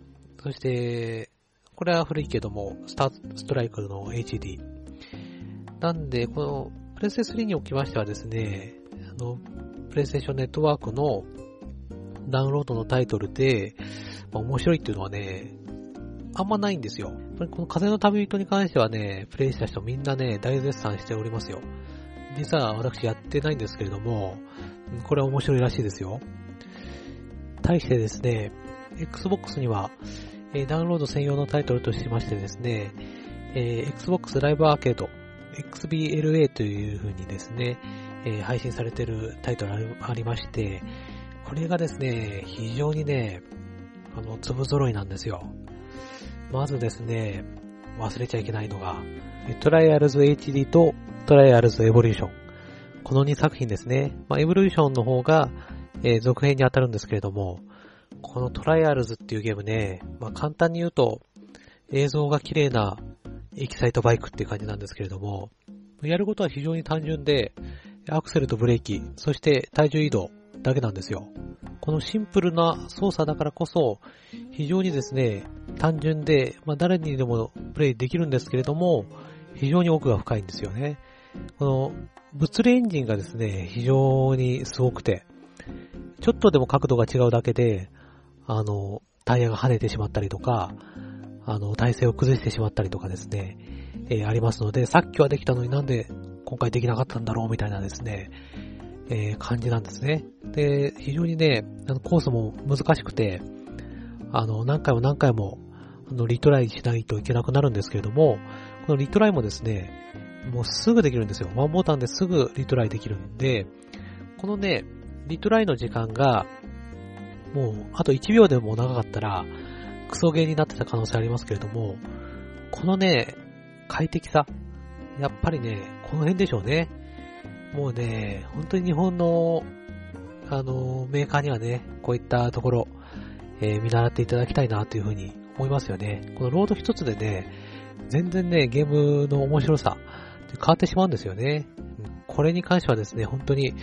そして、これは古いけども、スターストライクの HD。なんで、この、プレイステ3におきましてはですね、あの、プレイステーションネットワークのダウンロードのタイトルで、まあ、面白いっていうのはね、あんまないんですよ。この風の旅人に関してはね、プレイした人みんなね、大絶賛しておりますよ。実は私やってないんですけれども、これは面白いらしいですよ。対してですね、Xbox には、え、ダウンロード専用のタイトルとしましてですね、え、Xbox Live Arcade XBLA という風にですね、え、配信されてるタイトルありまして、これがですね、非常にね、あの、粒揃いなんですよ。まずですね、忘れちゃいけないのが、トライアルズ HD とトライアルズエボリューション。この2作品ですね。まあ、エボリューションの方が、えー、続編に当たるんですけれども、このトライアルズっていうゲームね、まあ、簡単に言うと、映像が綺麗なエキサイトバイクっていう感じなんですけれども、やることは非常に単純で、アクセルとブレーキ、そして体重移動だけなんですよ。このシンプルな操作だからこそ、非常にですね、単純で、まあ、誰にでもプレイできるんですけれども、非常に奥が深いんですよね。この物理エンジンがですね、非常にすごくて、ちょっとでも角度が違うだけで、あの、タイヤが跳ねてしまったりとか、あの、体勢を崩してしまったりとかですね、えー、ありますので、さっきはできたのになんで今回できなかったんだろうみたいなですね、えー、感じなんですね。で、非常にね、あのコースも難しくて、あの、何回も何回も、あの、リトライしないといけなくなるんですけれども、このリトライもですね、もうすぐできるんですよ。ワンボタンですぐリトライできるんで、このね、リトライの時間が、もう、あと1秒でも長かったら、クソゲーになってた可能性ありますけれども、このね、快適さ、やっぱりね、この辺でしょうね。もうね、本当に日本の、あの、メーカーにはね、こういったところ、えー、見習っていただきたいなというふうに思いますよね。このロード一つでね、全然ね、ゲームの面白さ、変わってしまうんですよね。これに関してはですね、本当に、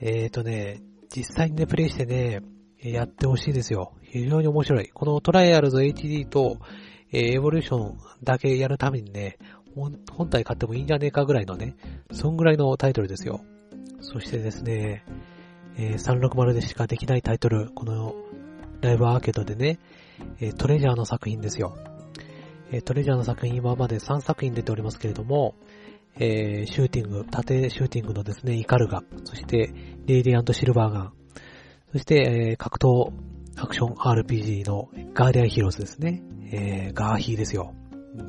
えーとね、実際にね、プレイしてね、やってほしいですよ。非常に面白い。このトライアルズ HD と、えー、エボリューションだけやるためにね、本体買ってもいいんじゃねえかぐらいのね、そんぐらいのタイトルですよ。そしてですね、えー、360でしかできないタイトル、このライブアーケードでね、えー、トレジャーの作品ですよ。えー、トレジャーの作品今まで3作品出ておりますけれども、えー、シューティング、縦シューティングのですね、イカルガ、そしてレイディアントシルバーガン、そして、えー、格闘アクション RPG のガーディアンヒーローズですね。えー、ガーヒーですよ。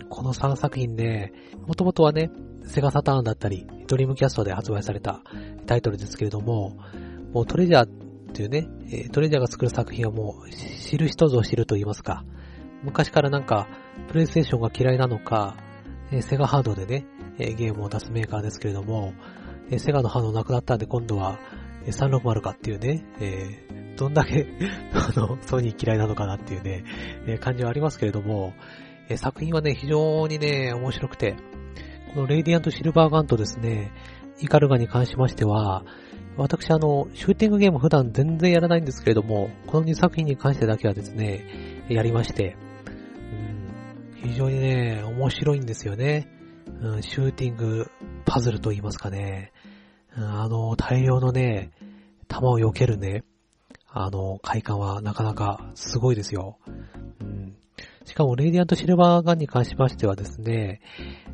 この3作品ね、もともとはね、セガサターンだったり、ドリームキャストで発売されたタイトルですけれども、もうトレジャーっていうね、トレジャーが作る作品はもう知る人ぞ知ると言いますか、昔からなんか、プレイステーションが嫌いなのか、セガハードでね、ゲームを出すメーカーですけれども、セガのハードなくなったんで今度は、360かっていうね、どんだけ あの、ソニー嫌いなのかなっていうね、感じはありますけれども、え作品はね、非常にね、面白くて、このレイディアントシルバーガンとですね、イカルガに関しましては、私あの、シューティングゲーム普段全然やらないんですけれども、この2作品に関してだけはですね、やりまして、うん、非常にね、面白いんですよね。うん、シューティングパズルと言いますかね。うん、あの、大量のね、弾を避けるね、あの、快感はなかなかすごいですよ。うん、しかも、レイディアントシルバーガンに関しましてはですね、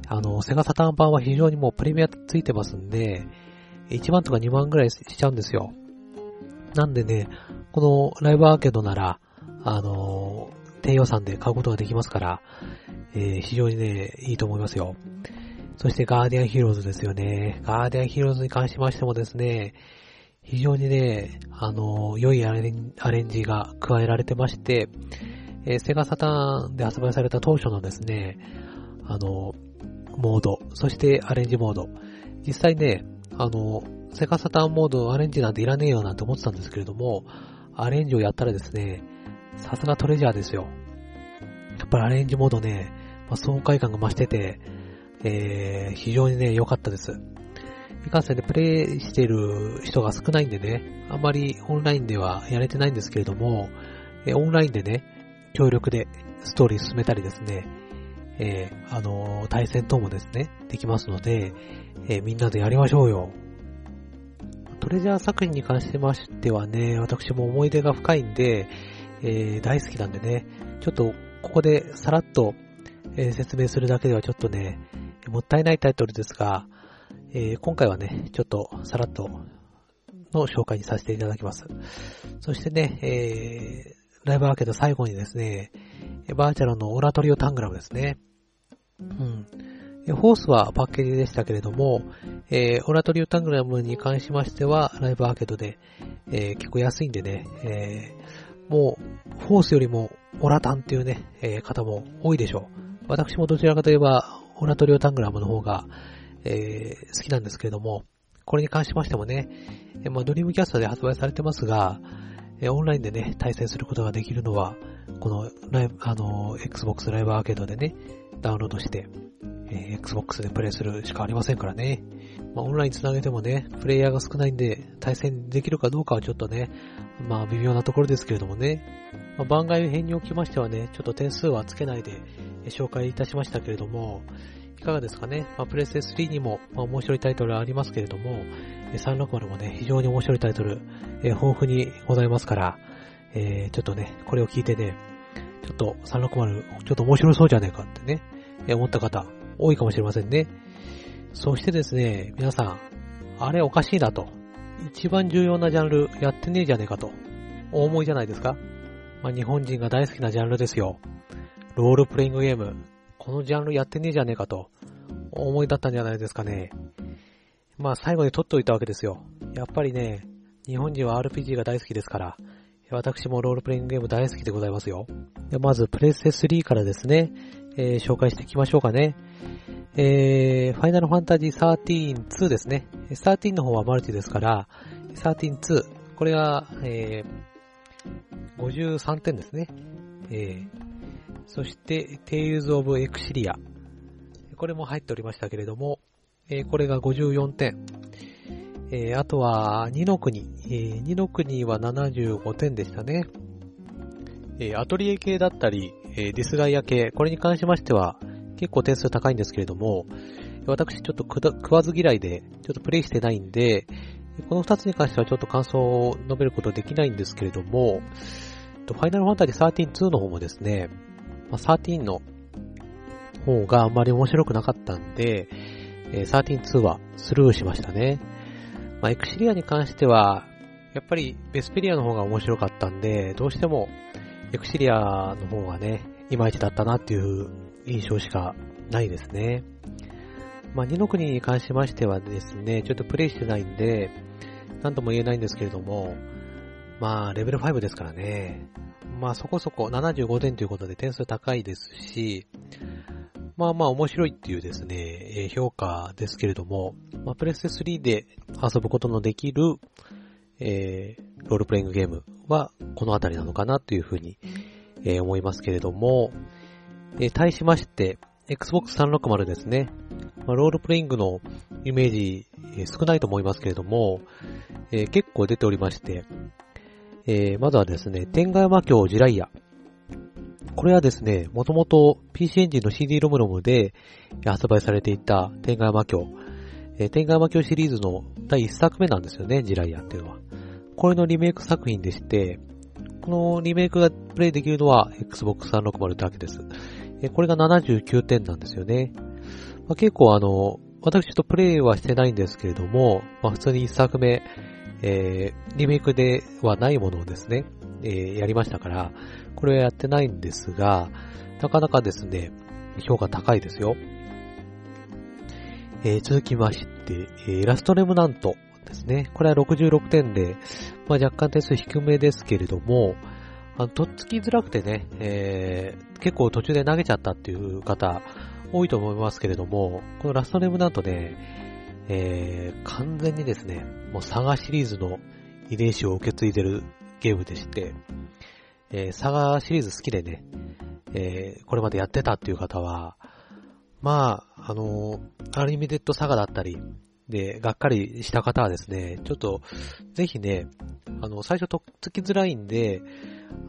あの、セガサターン版は非常にもうプレミアついてますんで、1万とか2万ぐらいしちゃうんですよ。なんでね、このライブアーケードなら、あの低予算で買うことができますから、えー、非常にね、いいと思いますよ。そしてガーディアンヒーローズですよね。ガーディアンヒーローズに関しましてもですね、非常にね、あの良いアレンジが加えられてまして、えー、セガサターンで発売された当初のですね、あのモード、そしてアレンジモード。実際ね、あの、セガサターンモードアレンジなんていらねえよなんて思ってたんですけれども、アレンジをやったらですね、さすがトレジャーですよ。やっぱりアレンジモードね、まあ、爽快感が増してて、えー、非常にね、良かったです。いかんせんでプレイしてる人が少ないんでね、あんまりオンラインではやれてないんですけれども、えー、オンラインでね、協力でストーリー進めたりですね、えー、あのー、対戦等もですね、できますので、えー、みんなでやりましょうよ。トレジャー作品に関してましてはね、私も思い出が深いんで、えー、大好きなんでね、ちょっとここでさらっと、え、説明するだけではちょっとね、もったいないタイトルですが、え、今回はね、ちょっとさらっとの紹介にさせていただきます。そしてね、えー、ライブアーケード最後にですね、バーチャルのオラトリオタングラムですね。うん。ホースはパッケージでしたけれども、えー、オラトリオタングラムに関しましては、ライブアーケードで、えー、結構安いんでね、えー、もう、ホースよりもオラタンっていうね、えー、方も多いでしょう。私もどちらかといえば、オラトリオタングラムの方が、えー、好きなんですけれども、これに関しましてもね、え、まあ、ドリームキャストで発売されてますが、え、オンラインでね、対戦することができるのは、このライブ、あの、Xbox ライブアーケードでね、ダウンロードして、え、Xbox でプレイするしかありませんからね。まあ、オンライン繋げてもね、プレイヤーが少ないんで、対戦できるかどうかはちょっとね、まあ微妙なところですけれどもね。まあ、番外編におきましてはね、ちょっと点数はつけないで、紹介いたしましたけれども、いかがですかね。まあ、プレステ3にも、まあ、面白いタイトルありますけれども、360もね、非常に面白いタイトル、え豊富にございますから、えー、ちょっとね、これを聞いてね、ちょっと360、ちょっと面白そうじゃねえかってね、え思った方、多いかもしれませんね。そしてですね、皆さん、あれおかしいなと。一番重要なジャンルやってねえじゃねえかと。お思いじゃないですかまあ、日本人が大好きなジャンルですよ。ロールプレイングゲーム。このジャンルやってねえじゃねえかと。思いだったんじゃないですかね。まあ最後に取っておいたわけですよ。やっぱりね、日本人は RPG が大好きですから、私もロールプレイングゲーム大好きでございますよ。でまず、プレステ3からですね、えー、紹介していきましょうかね。えー、ファイナルファンタジー13 2ですね。13の方はマルチですから、13 2、これが、えー、53点ですね。えー、そして、Tales of Exilia。これも入っておりましたけれども、えー、これが54点。えー、あとは、2の国。えー、2の国は75点でしたね。え、アトリエ系だったり、え、ディスガイア系、これに関しましては、結構点数高いんですけれども、私ちょっと食わず嫌いで、ちょっとプレイしてないんで、この二つに関してはちょっと感想を述べることできないんですけれども、ファイナルファンタジー13-2の方もですね、まあ、13の方があんまり面白くなかったんで、えー、13-2はスルーしましたね。まあ、エクシリアに関しては、やっぱりベスペリアの方が面白かったんで、どうしてもエクシリアの方がね、いまいちだったなっていう印象しかないですね。まあ、2の国に関しましてはですね、ちょっとプレイしてないんで、なんとも言えないんですけれども、まあ、レベル5ですからね。まあ、そこそこ75点ということで点数高いですし、まあまあ面白いっていうですね、評価ですけれども、まあ、プレステ3で遊ぶことのできる、えー、ロールプレイングゲームはこのあたりなのかなというふうに、えー、思いますけれども、えー、対しまして、Xbox 360ですね。まあ、ロールプレイングのイメージ、えー、少ないと思いますけれども、え、結構出ておりまして、えー、まずはですね、天外魔境ジライア。これはですね、もともと PC エンジンの CD ロムロムで発売されていた天外魔境。えー、天外魔境シリーズの第1作目なんですよね、ジライアっていうのは。これのリメイク作品でして、このリメイクがプレイできるのは Xbox 360だけです。えー、これが79点なんですよね。まあ、結構あの、私ちょっとプレイはしてないんですけれども、まあ、普通に1作目、えー、リメイクではないものをですね、えー、やりましたから、これはやってないんですが、なかなかですね、評価高いですよ。えー、続きまして、えー、ラストレムナントですね。これは66点で、まあ、若干点数低めですけれども、あの、とっつきづらくてね、えー、結構途中で投げちゃったっていう方、多いと思いますけれども、このラストレムナントね、えー、完全にですね、もうサガシリーズの遺伝子を受け継いでるゲームでして、えー、サガシリーズ好きでね、えー、これまでやってたっていう方は、まあ、あのー、アリミテッドサガだったり、で、がっかりした方はですね、ちょっと、ぜひね、あの、最初とっつきづらいんで、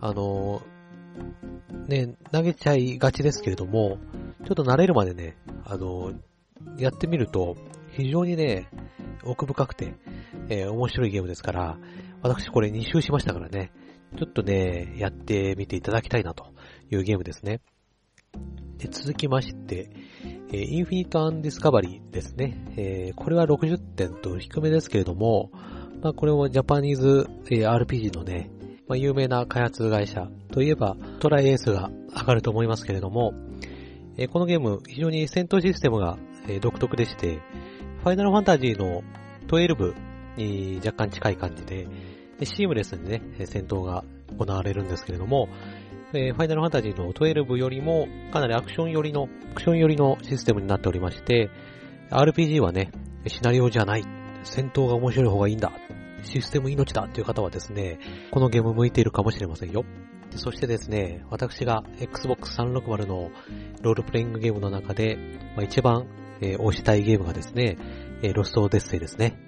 あのー、ね、投げちゃいがちですけれども、ちょっと慣れるまでね、あのー、やってみると、非常にね、奥深くて、えー、面白いゲームですから、私これ2周しましたからね、ちょっとね、やってみていただきたいなというゲームですね。で続きまして、えー、インフィニット・アンディスカバリーですね。えー、これは60点と低めですけれども、まあ、これもジャパニーズ、えー、RPG のね、まあ、有名な開発会社といえばトライエースが上がると思いますけれども、えー、このゲーム非常に戦闘システムが、えー、独特でして、ファイナルファンタジーの12に若干近い感じで、シームレスにね、戦闘が行われるんですけれども、えファイナルファンタジーの12よりもかなりアクション寄りの、アクション寄りのシステムになっておりまして、RPG はね、シナリオじゃない、戦闘が面白い方がいいんだ、システム命だっていう方はですね、このゲーム向いているかもしれませんよ。そしてですね、私が Xbox 360のロールプレイングゲームの中で、まあ、一番、えー、推したいゲームがですね、え、ロストオデッセイですね。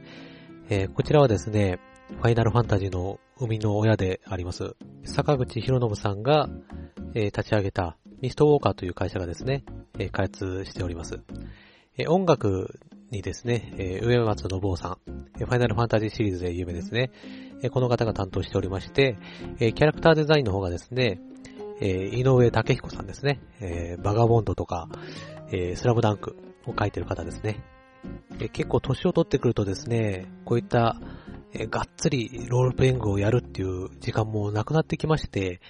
え、こちらはですね、ファイナルファンタジーの生みの親であります、坂口博信さんが、え、立ち上げたミストウォーカーという会社がですね、え、開発しております。え、音楽にですね、え、上松信夫さん、ファイナルファンタジーシリーズで有名ですね、え、この方が担当しておりまして、え、キャラクターデザインの方がですね、え、井上武彦さんですね、えー、バガボンドとか、え、スラムダンクを書いてる方ですね。え結構年を取ってくるとですね、こういった、えがっつりロールプレイングをやるっていう時間もなくなってきまして、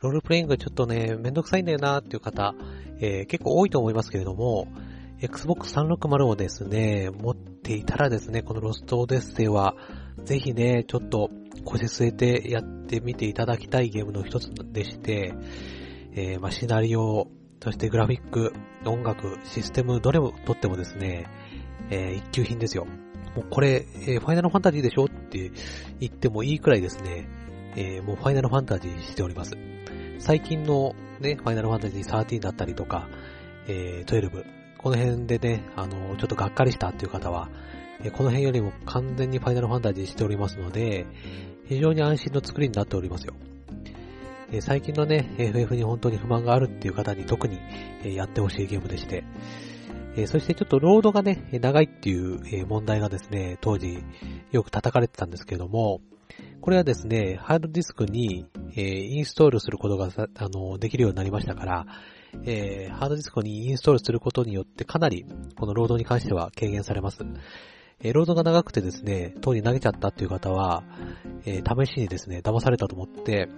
ロールプレイングちょっとね、めんどくさいんだよなっていう方、えー、結構多いと思いますけれども、Xbox 360をですね、持っていたらですね、このロストオデッセイは、ぜひね、ちょっと腰据えてやってみていただきたいゲームの一つでして、えー、まあ、シナリオ、そしてグラフィック、音楽、システム、どれをとってもですね、えー、一級品ですよ。もうこれ、えー、ファイナルファンタジーでしょって言ってもいいくらいですね、えー、もうファイナルファンタジーしております。最近のね、ファイナルファンタジー13だったりとか、えー、12、この辺でね、あの、ちょっとがっかりしたっていう方は、えこの辺よりも完全にファイナルファンタジーしておりますので、非常に安心の作りになっておりますよ。え最近のね、FF に本当に不満があるっていう方に特に、えやってほしいゲームでして、えそしてちょっとロードがね、長いっていう、問題がですね、当時よく叩かれてたんですけども、これはですね、ハードディスクに、えインストールすることがあのできるようになりましたから、え、ハードディスクにインストールすることによってかなりこのロードに関しては軽減されます。えロードが長くてですね、当に投げちゃったっていう方は、え、試しにですね、騙されたと思って、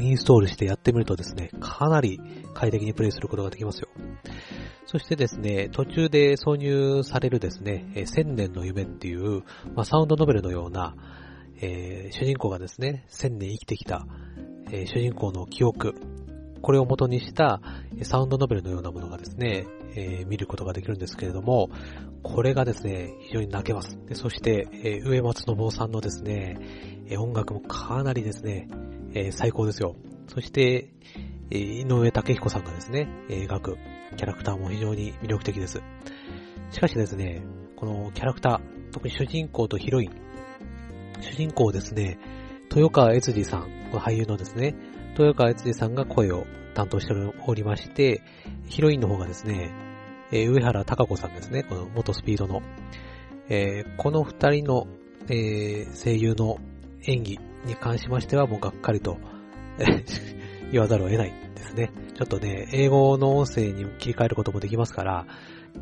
インストールしてやってみるとですね、かなり快適にプレイすることができますよ。そしてですね、途中で挿入されるですね、え千年の夢っていう、まあ、サウンドノベルのような、えー、主人公がですね、千年生きてきた、えー、主人公の記憶、これを元にしたサウンドノベルのようなものがですね、えー、見ることができるんですけれども、これがですね、非常に泣けます。でそして、えー、上松信夫さんのですね、えー、音楽もかなりですね、えー、最高ですよ。そして、え、井上武彦さんがですね、描くキャラクターも非常に魅力的です。しかしですね、このキャラクター、特に主人公とヒロイン、主人公ですね、豊川悦司さん、この俳優のですね、豊川悦司さんが声を担当しておりまして、ヒロインの方がですね、えー、上原隆子さんですね、この元スピードの。えー、この二人の、えー、声優の演技に関しましてはもうがっかりと 言わざるを得ないですね。ちょっとね、英語の音声に切り替えることもできますから、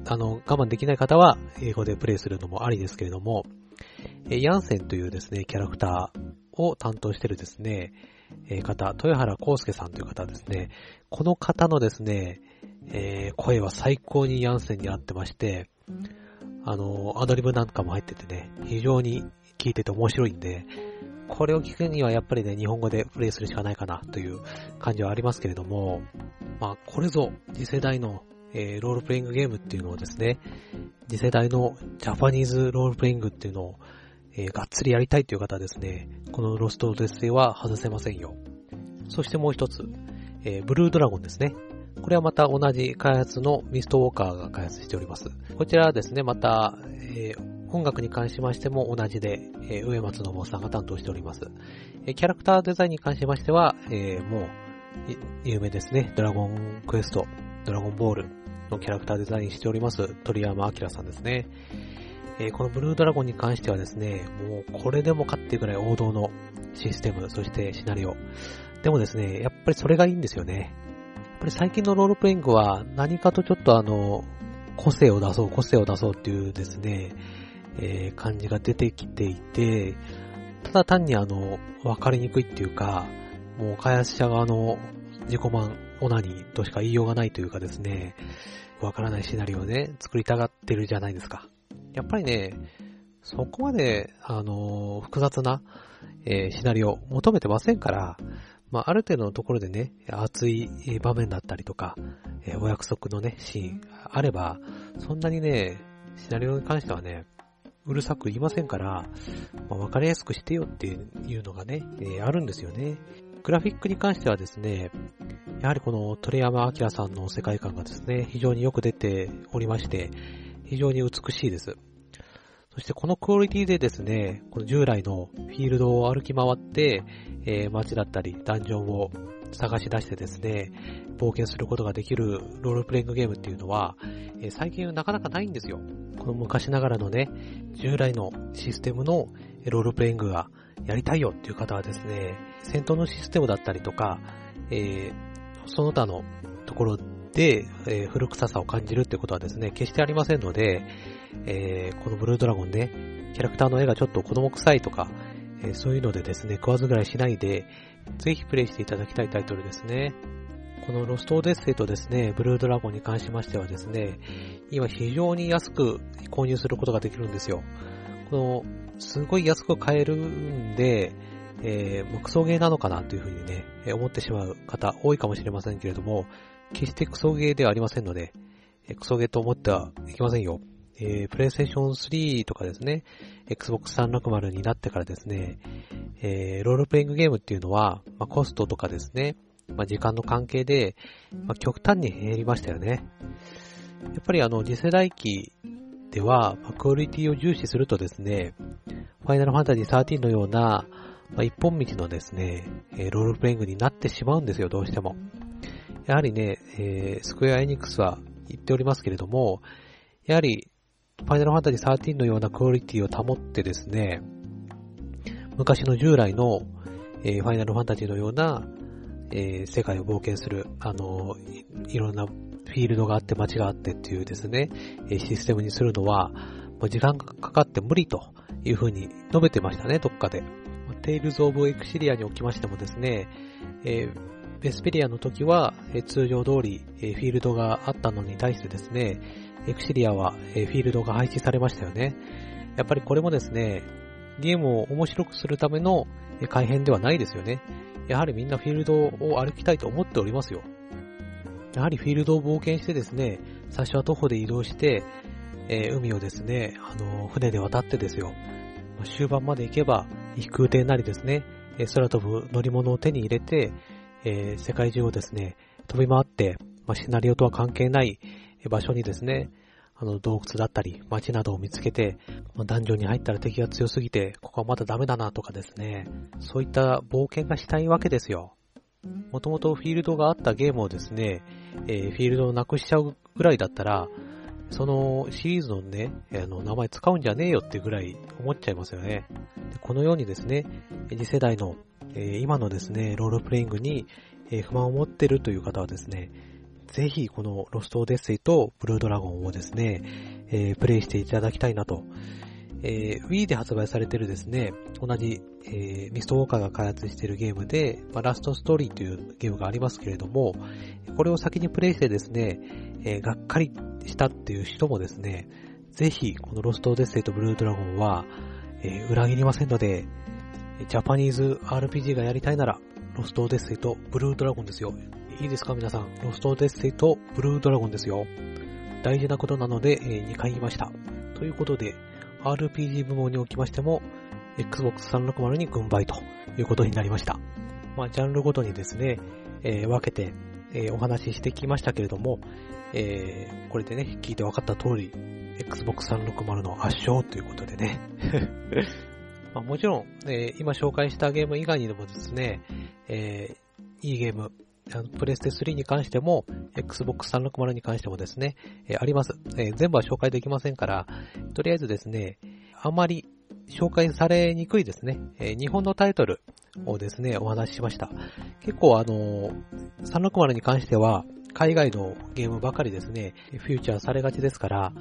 あの、我慢できない方は英語でプレイするのもありですけれども、えヤンセンというですね、キャラクターを担当してるですね、え方、豊原康介さんという方ですね、この方のですね、えー、声は最高にヤンセンに合ってまして、あの、アドリブなんかも入っててね、非常に聞いてて面白いんで、これを聞くにはやっぱりね、日本語でプレイするしかないかなという感じはありますけれども、まあ、これぞ次世代の、えー、ロールプレイングゲームっていうのをですね、次世代のジャパニーズロールプレイングっていうのを、えー、がっつりやりたいという方はですね、このロストオデッセイは外せませんよ。そしてもう一つ、えー、ブルードラゴンですね。これはまた同じ開発のミストウォーカーが開発しております。こちらはですね、また、えー、音楽に関しましても同じで、えー、上松信夫さんが担当しております。えー、キャラクターデザインに関しましては、えー、もう、有名ですね。ドラゴンクエスト、ドラゴンボールのキャラクターデザインしております、鳥山明さんですね。えー、このブルードラゴンに関してはですね、もうこれでもかっていうくらい王道のシステム、そしてシナリオ。でもですね、やっぱりそれがいいんですよね。やっぱり最近のロールプレイングは何かとちょっとあの、個性を出そう、個性を出そうっていうですね、えー、感じが出てきていて、ただ単にあの、わかりにくいっていうか、もう開発者側の自己満オナニーとしか言いようがないというかですね、わからないシナリオをね、作りたがってるじゃないですか。やっぱりね、そこまで、あのー、複雑な、えー、シナリオ求めてませんから、まあ、ある程度のところでね、熱い場面だったりとか、えー、お約束のね、シーンあれば、そんなにね、シナリオに関してはね、うるさく言いませんから、まあ、わかりやすくしてよっていうのがね、え、あるんですよね。グラフィックに関してはですね、やはりこの鳥山明さんの世界観がですね、非常によく出ておりまして、非常に美しいです。そしてこのクオリティでですね、この従来のフィールドを歩き回って、えー、街だったりダンジョンを探し出してですね、冒険することができるロールプレイングゲームっていうのは、えー、最近はなかなかないんですよ。この昔ながらのね、従来のシステムのロールプレイングがやりたいよっていう方はですね、戦闘のシステムだったりとか、えー、その他のところで、えー、古臭さを感じるってことはですね、決してありませんので、えー、このブルードラゴンね、キャラクターの絵がちょっと子供臭いとか、えー、そういうのでですね、食わずぐらいしないで、ぜひプレイしていただきたいタイトルですね。このロストオデッセイとですね、ブルードラゴンに関しましてはですね、今非常に安く購入することができるんですよ。この、すごい安く買えるんで、えー、クソゲーなのかなというふうにね、思ってしまう方多いかもしれませんけれども、決してクソゲーではありませんので、クソゲーと思ってはいけませんよ。えー、プレイステーション3とかですね、Xbox 360になってからですね、えー、ロールプレイングゲームっていうのは、まあ、コストとかですね、まあ、時間の関係で、まあ、極端に減りましたよね。やっぱりあの、次世代機では、まあ、クオリティを重視するとですね、ファイナルファンタジー13のような、まあ、一本道のですね、えロールプレイングになってしまうんですよ、どうしても。やはりね、えー、スクエアエニックスは言っておりますけれども、やはり、ファイナルファンタジー13のようなクオリティを保ってですね、昔の従来の、えー、ファイナルファンタジーのような、えー、世界を冒険する、あのいろんなフィールドがあって街があってっていうですね、えシステムにするのは、もう時間がかかって無理というふうに述べてましたね、どっかで。テイルズ・オブ・エクシリアにおきましてもですね、えー、ベスペリアの時は、え、通常通り、え、フィールドがあったのに対してですね、エクシリアは、えフィールドが配置されましたよね。やっぱりこれもですね、ゲームを面白くするための改変ではないですよね。やはりみんなフィールドを歩きたいと思っておりますよ。やはりフィールドを冒険してですね、最初は徒歩で移動して、えー、海をですね、あの、船で渡ってですよ。終盤まで行けば、飛空艇なりですね、空飛ぶ乗り物を手に入れて、えー、世界中をですね、飛び回って、まあ、シナリオとは関係ない場所にですね、あの洞窟だったり街などを見つけて、まあ、ダンジョンに入ったら敵が強すぎて、ここはまだダメだなとかですね、そういった冒険がしたいわけですよ。もともとフィールドがあったゲームをですね、えー、フィールドをなくしちゃうぐらいだったら、そのシリーズのね、あの名前使うんじゃねえよってぐらい思っちゃいますよね。このようにですね、次世代の、え、今のですね、ロールプレイングに、え、不満を持ってるという方はですね、ぜひこのロストオデッセイとブルードラゴンをですね、え、プレイしていただきたいなと。えー、Wii で発売されてるですね、同じ、えー、ミストウォーカーが開発しているゲームで、まあ、ラストストーリーというゲームがありますけれども、これを先にプレイしてですね、えー、がっかりしたっていう人もですね、ぜひこのロストオデッセイとブルードラゴンは、えー、裏切りませんので、ジャパニーズ RPG がやりたいなら、ロストオデッセイとブルードラゴンですよ。いいですか皆さん？ロストオデッセイとブルードラゴンですよ。大事なことなので、え、2回言いました。ということで、RPG 部門におきましても、Xbox 360に軍配ということになりました。まあ、ジャンルごとにですね、えー、分けて、えー、お話ししてきましたけれども、えー、これでね、聞いて分かった通り、Xbox 360の圧勝ということでね。まあ、もちろん、えー、今紹介したゲーム以外にでもですね、えー、いいゲーム、プレステ3に関しても、Xbox 360に関してもですね、えー、あります、えー、全部は紹介できませんから、とりあえずですね、あまり紹介されにくいですね、えー、日本のタイトルをですね、お話ししました。結構あの360に関しては、海外のゲームばかりですね、フューチャーされがちですから、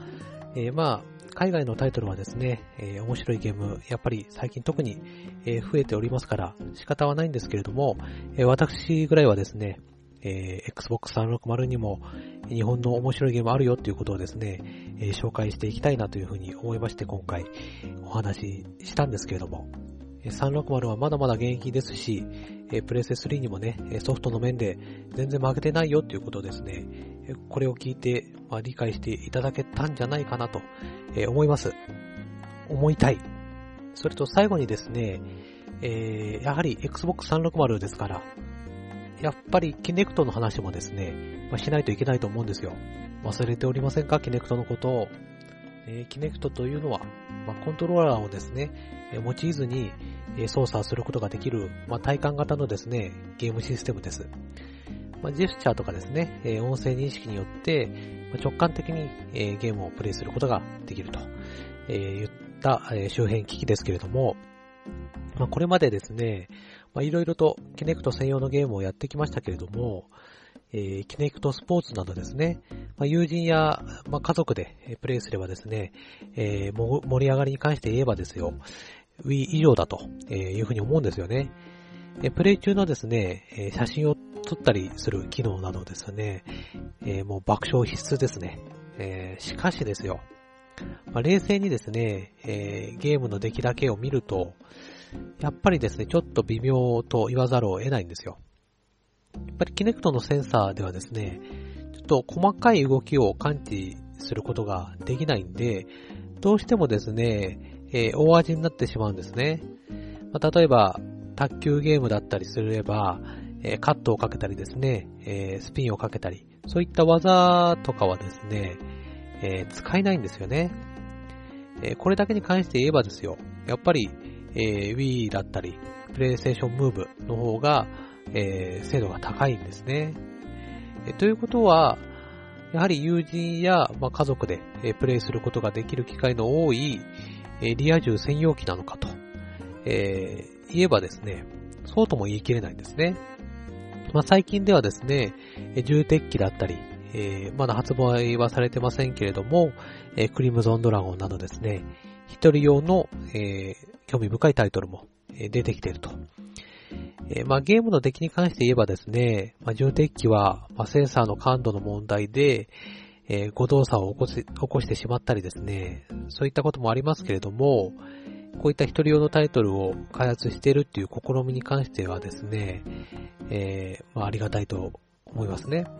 えー、まあ、海外のタイトルはですね、えー、面白いゲーム、やっぱり最近特に、えー、増えておりますから仕方はないんですけれども、えー、私ぐらいはですね、え Xbox 360にも日本の面白いゲームあるよということをですね、え紹介していきたいなというふうに思いまして今回お話ししたんですけれども、360はまだまだ現役ですし、プレステ3にもね、ソフトの面で全然負けてないよっていうことですね、これを聞いて、まあ、理解していただけたんじゃないかなと思います。思いたい。それと最後にですね、えー、やはり Xbox 360ですから、やっぱりキネクトの話もですね、まあ、しないといけないと思うんですよ。忘れておりませんか？キネクトのことを。え、キネクトというのは、まあ、コントローラーをですね、用いずに、操作することができる、まあ、体感型のですね、ゲームシステムです。まあ、ジェスチャーとかですね、え、音声認識によって、ま、直感的に、え、ゲームをプレイすることができると、え、言った、え、周辺機器ですけれども、まあ、これまでですね、まあ、いろいろとキネクト専用のゲームをやってきましたけれども、えー、キネクトスポーツなどですね、まあ、友人や、まあ、家族でプレイすればですね、えー、盛り上がりに関して言えばですよ、Wii 以上だというふうに思うんですよね。プレイ中のですね、写真を撮ったりする機能などですね、えー、もう爆笑必須ですね。えー、しかしですよ、まあ、冷静にですね、えー、ゲームの出来だけを見ると、やっぱりですね、ちょっと微妙と言わざるを得ないんですよ。やっぱりキネクトのセンサーではですね、ちょっと細かい動きを感知することができないんで、どうしてもですね、えー、大味になってしまうんですね。まあ、例えば、卓球ゲームだったりすれば、えー、カットをかけたりですね、えー、スピンをかけたり、そういった技とかはですね、え使えないんですよね。えこれだけに関して言えばですよ、やっぱり、え Wii だったり、PlayStation Move の方が、え精度が高いんですね。えということは、やはり友人や、まあ、家族で、えプレイすることができる機会の多い、えリア充専用機なのかと、えー、言えばですね、そうとも言い切れないんですね。まあ、最近ではですね、重鉄機だったり、えー、まだ発売はされてませんけれども、えー、クリムゾンドラゴンなどですね、一人用の、えー、興味深いタイトルも、え、出てきていると。えー、まあ、ゲームの出来に関して言えばですね、まあ、重鉄機は、まあ、センサーの感度の問題で、えー、誤動作を起こし起こしてしまったりですね、そういったこともありますけれども、こういった一人用のタイトルを開発しているっていう試みに関してはですね、えー、まあ、ありがたいと思いますね。ま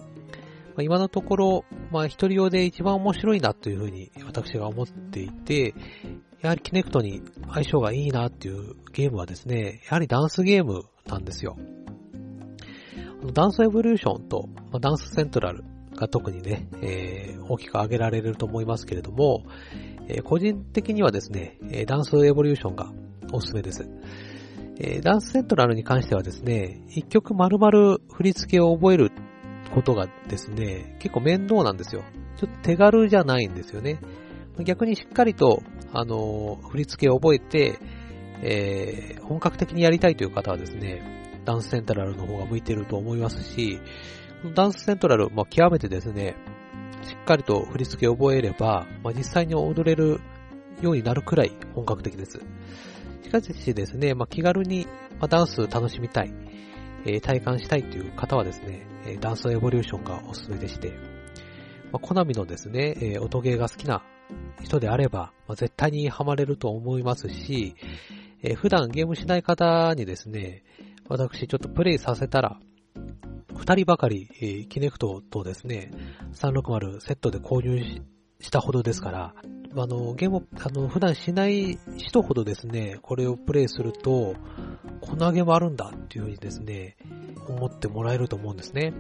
あ、今のところ、まあ、一人用で一番面白いなというふうに私が思っていて、やはりキネクトに相性がいいなっていうゲームはですね、やはりダンスゲームなんですよ。ダンスエボリューションと、まあ、ダンスセントラルが特にね、えー、大きく挙げられると思いますけれども、えー、個人的にはですね、ダンスエボリューションがおすすめです。えー、ダンスセントラルに関してはですね、一曲丸々振り付けを覚えることがですね、結構面倒なんですよ。ちょっと手軽じゃないんですよね。逆にしっかりと、あのー、振り付けを覚えて、えー、本格的にやりたいという方はですね、ダンスセントラルの方が向いていると思いますし、ダンスセントラル、まあ、極めてですね、しっかりと振り付けを覚えれば、まあ、実際に踊れるようになるくらい本格的です。しかしですね、まあ、気軽に、まあ、ダンス楽しみたい、えー、体感したいという方はですね、ダンスエボリューションがおすすめでして、まあ、コナミのですね、えー、音ゲーが好きな人であれば、まあ、絶対にハマれると思いますし、えー、普段ゲームしない方にですね、私ちょっとプレイさせたら、二人ばかり、えー、キネクトとですね、360セットで購入したほどですから、あの、ゲームあの、普段しない人ほどですね、これをプレイすると、こんなゲームあるんだっていうふうにですね、思ってもらえると思うんですね。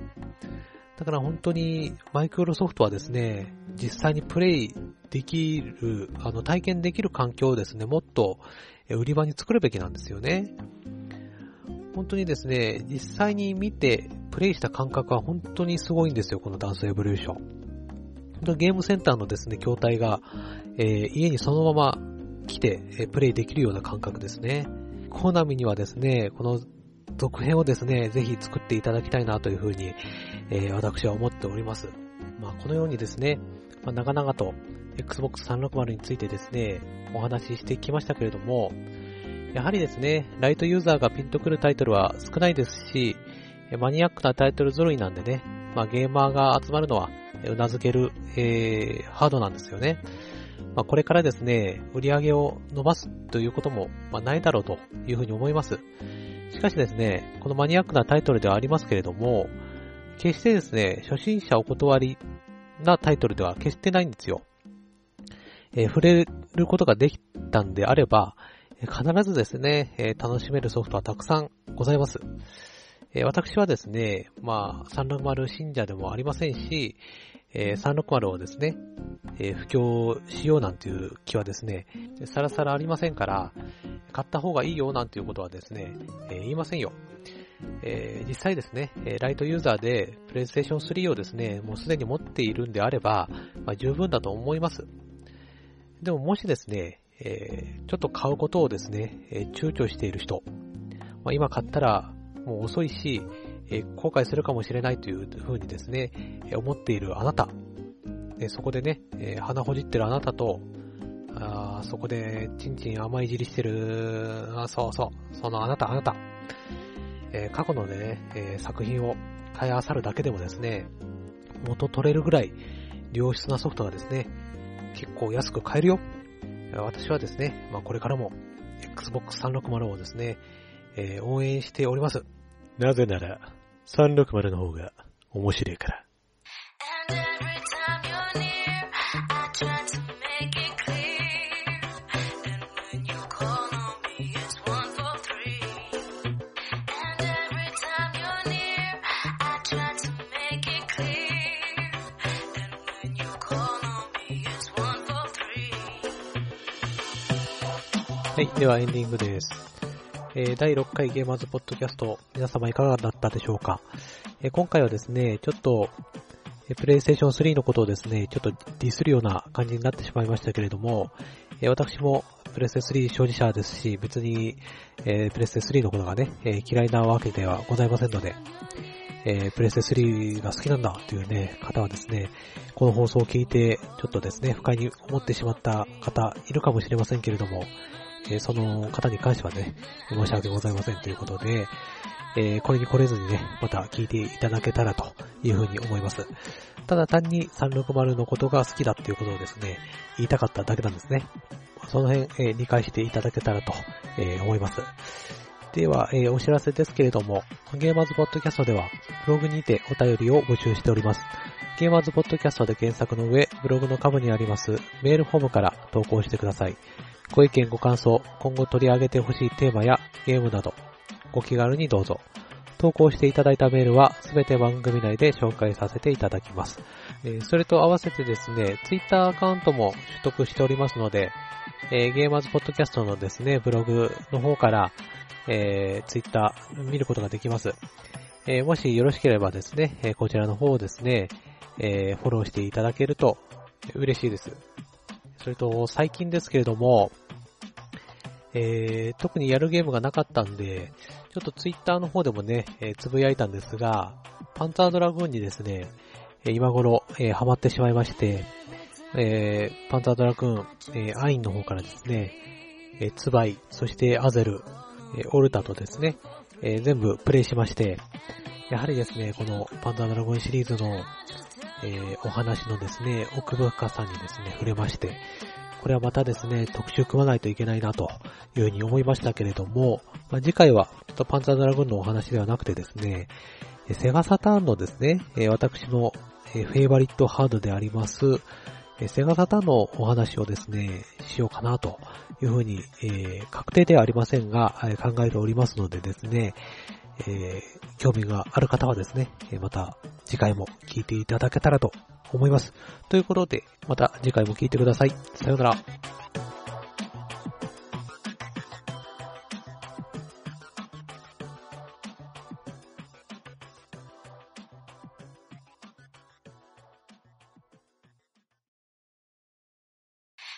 だから本当に、マイクロソフトはですね、実際にプレイできる、あの、体験できる環境をですね、もっと売り場に作るべきなんですよね。本当にですね、実際に見てプレイした感覚は本当にすごいんですよ、このダンスエボリューション。ゲームセンターのですね、筐体が、えー、家にそのまま来て、え、プレイできるような感覚ですね。コナミにはですね、この続編をですね、ぜひ作っていただきたいなというふうに、えー、私は思っております。まあ、このようにですね、まあ、長々と Xbox 360についてですね、お話ししてきましたけれども、やはりですね、ライトユーザーがピンとくるタイトルは少ないですし、マニアックなタイトル揃いなんでね、まあ、ゲーマーが集まるのは、うなずける、えー、ハードなんですよね。まあ、これからですね、売り上げを伸ばすということも、まあ、ないだろうというふうに思います。しかしですね、このマニアックなタイトルではありますけれども、決してですね、初心者お断りなタイトルでは決してないんですよ。えー、触れることができたんであれば、必ずですね、えー、楽しめるソフトはたくさんございます。えー、私はですね、まあ、360信者でもありませんし、えー、360をですね、えー、布教しようなんていう気はですね、さらさらありませんから、買った方がいいよなんていうことはですね、え、言いませんよ。え、実際ですね、ライトユーザーでプレイステーション3をですね、もうすでに持っているんであれば、まあ、十分だと思います。でももしですね、えー、ちょっと買うことをですね、えー、躊躇している人、まあ、今買ったらもう遅いし、えー、後悔するかもしれないというふうにですね、え思っているあなた、えそこでね、え鼻ほじってるあなたと、あそこでちんちん甘いじりしてる、あそうそう、そのあなたあなた、え過去のね、え作品を買い漁るだけでもですね、元取れるぐらい良質なソフトがですね、結構安く買えるよ私はですね、まあ、これからも Xbox 360をですね、えー、応援しております。なぜなら、360の方が面白いから。はい。ではエンディングです。えー、第6回ゲーマーズポッドキャスト、皆様いかがだったでしょうか、えー、今回はですね、ちょっと、えー、プレイステーション3のことをですね、ちょっとディスるような感じになってしまいましたけれども、えー、私もプレステ3所持者ですし、別に、えー、プレステ3のことがね、えー、嫌いなわけではございませんので、えー、プレステ3が好きなんだというね、方はですね、この放送を聞いて、ちょっとですね、不快に思ってしまった方いるかもしれませんけれども、え、その方に関してはね、申し訳ございませんということで、え、これに来れずにね、また聞いていただけたらというふうに思います。ただ単に360のことが好きだっていうことをですね、言いたかっただけなんですね。その辺、え、理解していただけたらと、え、思います。では、え、お知らせですけれども、ゲーマーズポッドキャストでは、ブログにてお便りを募集しております。ゲーマーズポッドキャストで検索の上、ブログの下部にありますメールフォームから投稿してください。ご意見ご感想、今後取り上げてほしいテーマやゲームなど、ご気軽にどうぞ。投稿していただいたメールはすべて番組内で紹介させていただきます。えそれと合わせてですね、ツイッターアカウントも取得しておりますので、え、ゲーマーズポッドキャストのですね、ブログの方から、えー、ツイッター見ることができます。え、もしよろしければですね、え、こちらの方をですね、えー、フォローしていただけると嬉しいです。それと、最近ですけれども、えー、特にやるゲームがなかったんで、ちょっとツイッターの方でもね、えー、つぶやいたんですが、パンツァードラグーンにですね、え、今頃、えー、ハマってしまいまして、えー、パンツァードラグーン、えー、アインの方からですね、えー、ツバイ、そしてアゼル、えオルタとですね、え全部プレイしまして、やはりですね、このパンダドラゴンシリーズの、えお話のですね、奥深さにですね、触れまして、これはまたですね、特集組まないといけないなというふうに思いましたけれども、まあ、次回はちょっとパンザードラゴンのお話ではなくてですね、セガサターンのですね、私のフェイバリットハードであります、セガサターンのお話をですね、しようかなというふうに、えー、確定ではありませんが、考えておりますのでですね、えー、興味がある方はですね、また次回も聞いていただけたらと思います。ということで、また次回も聞いてください。さようなら。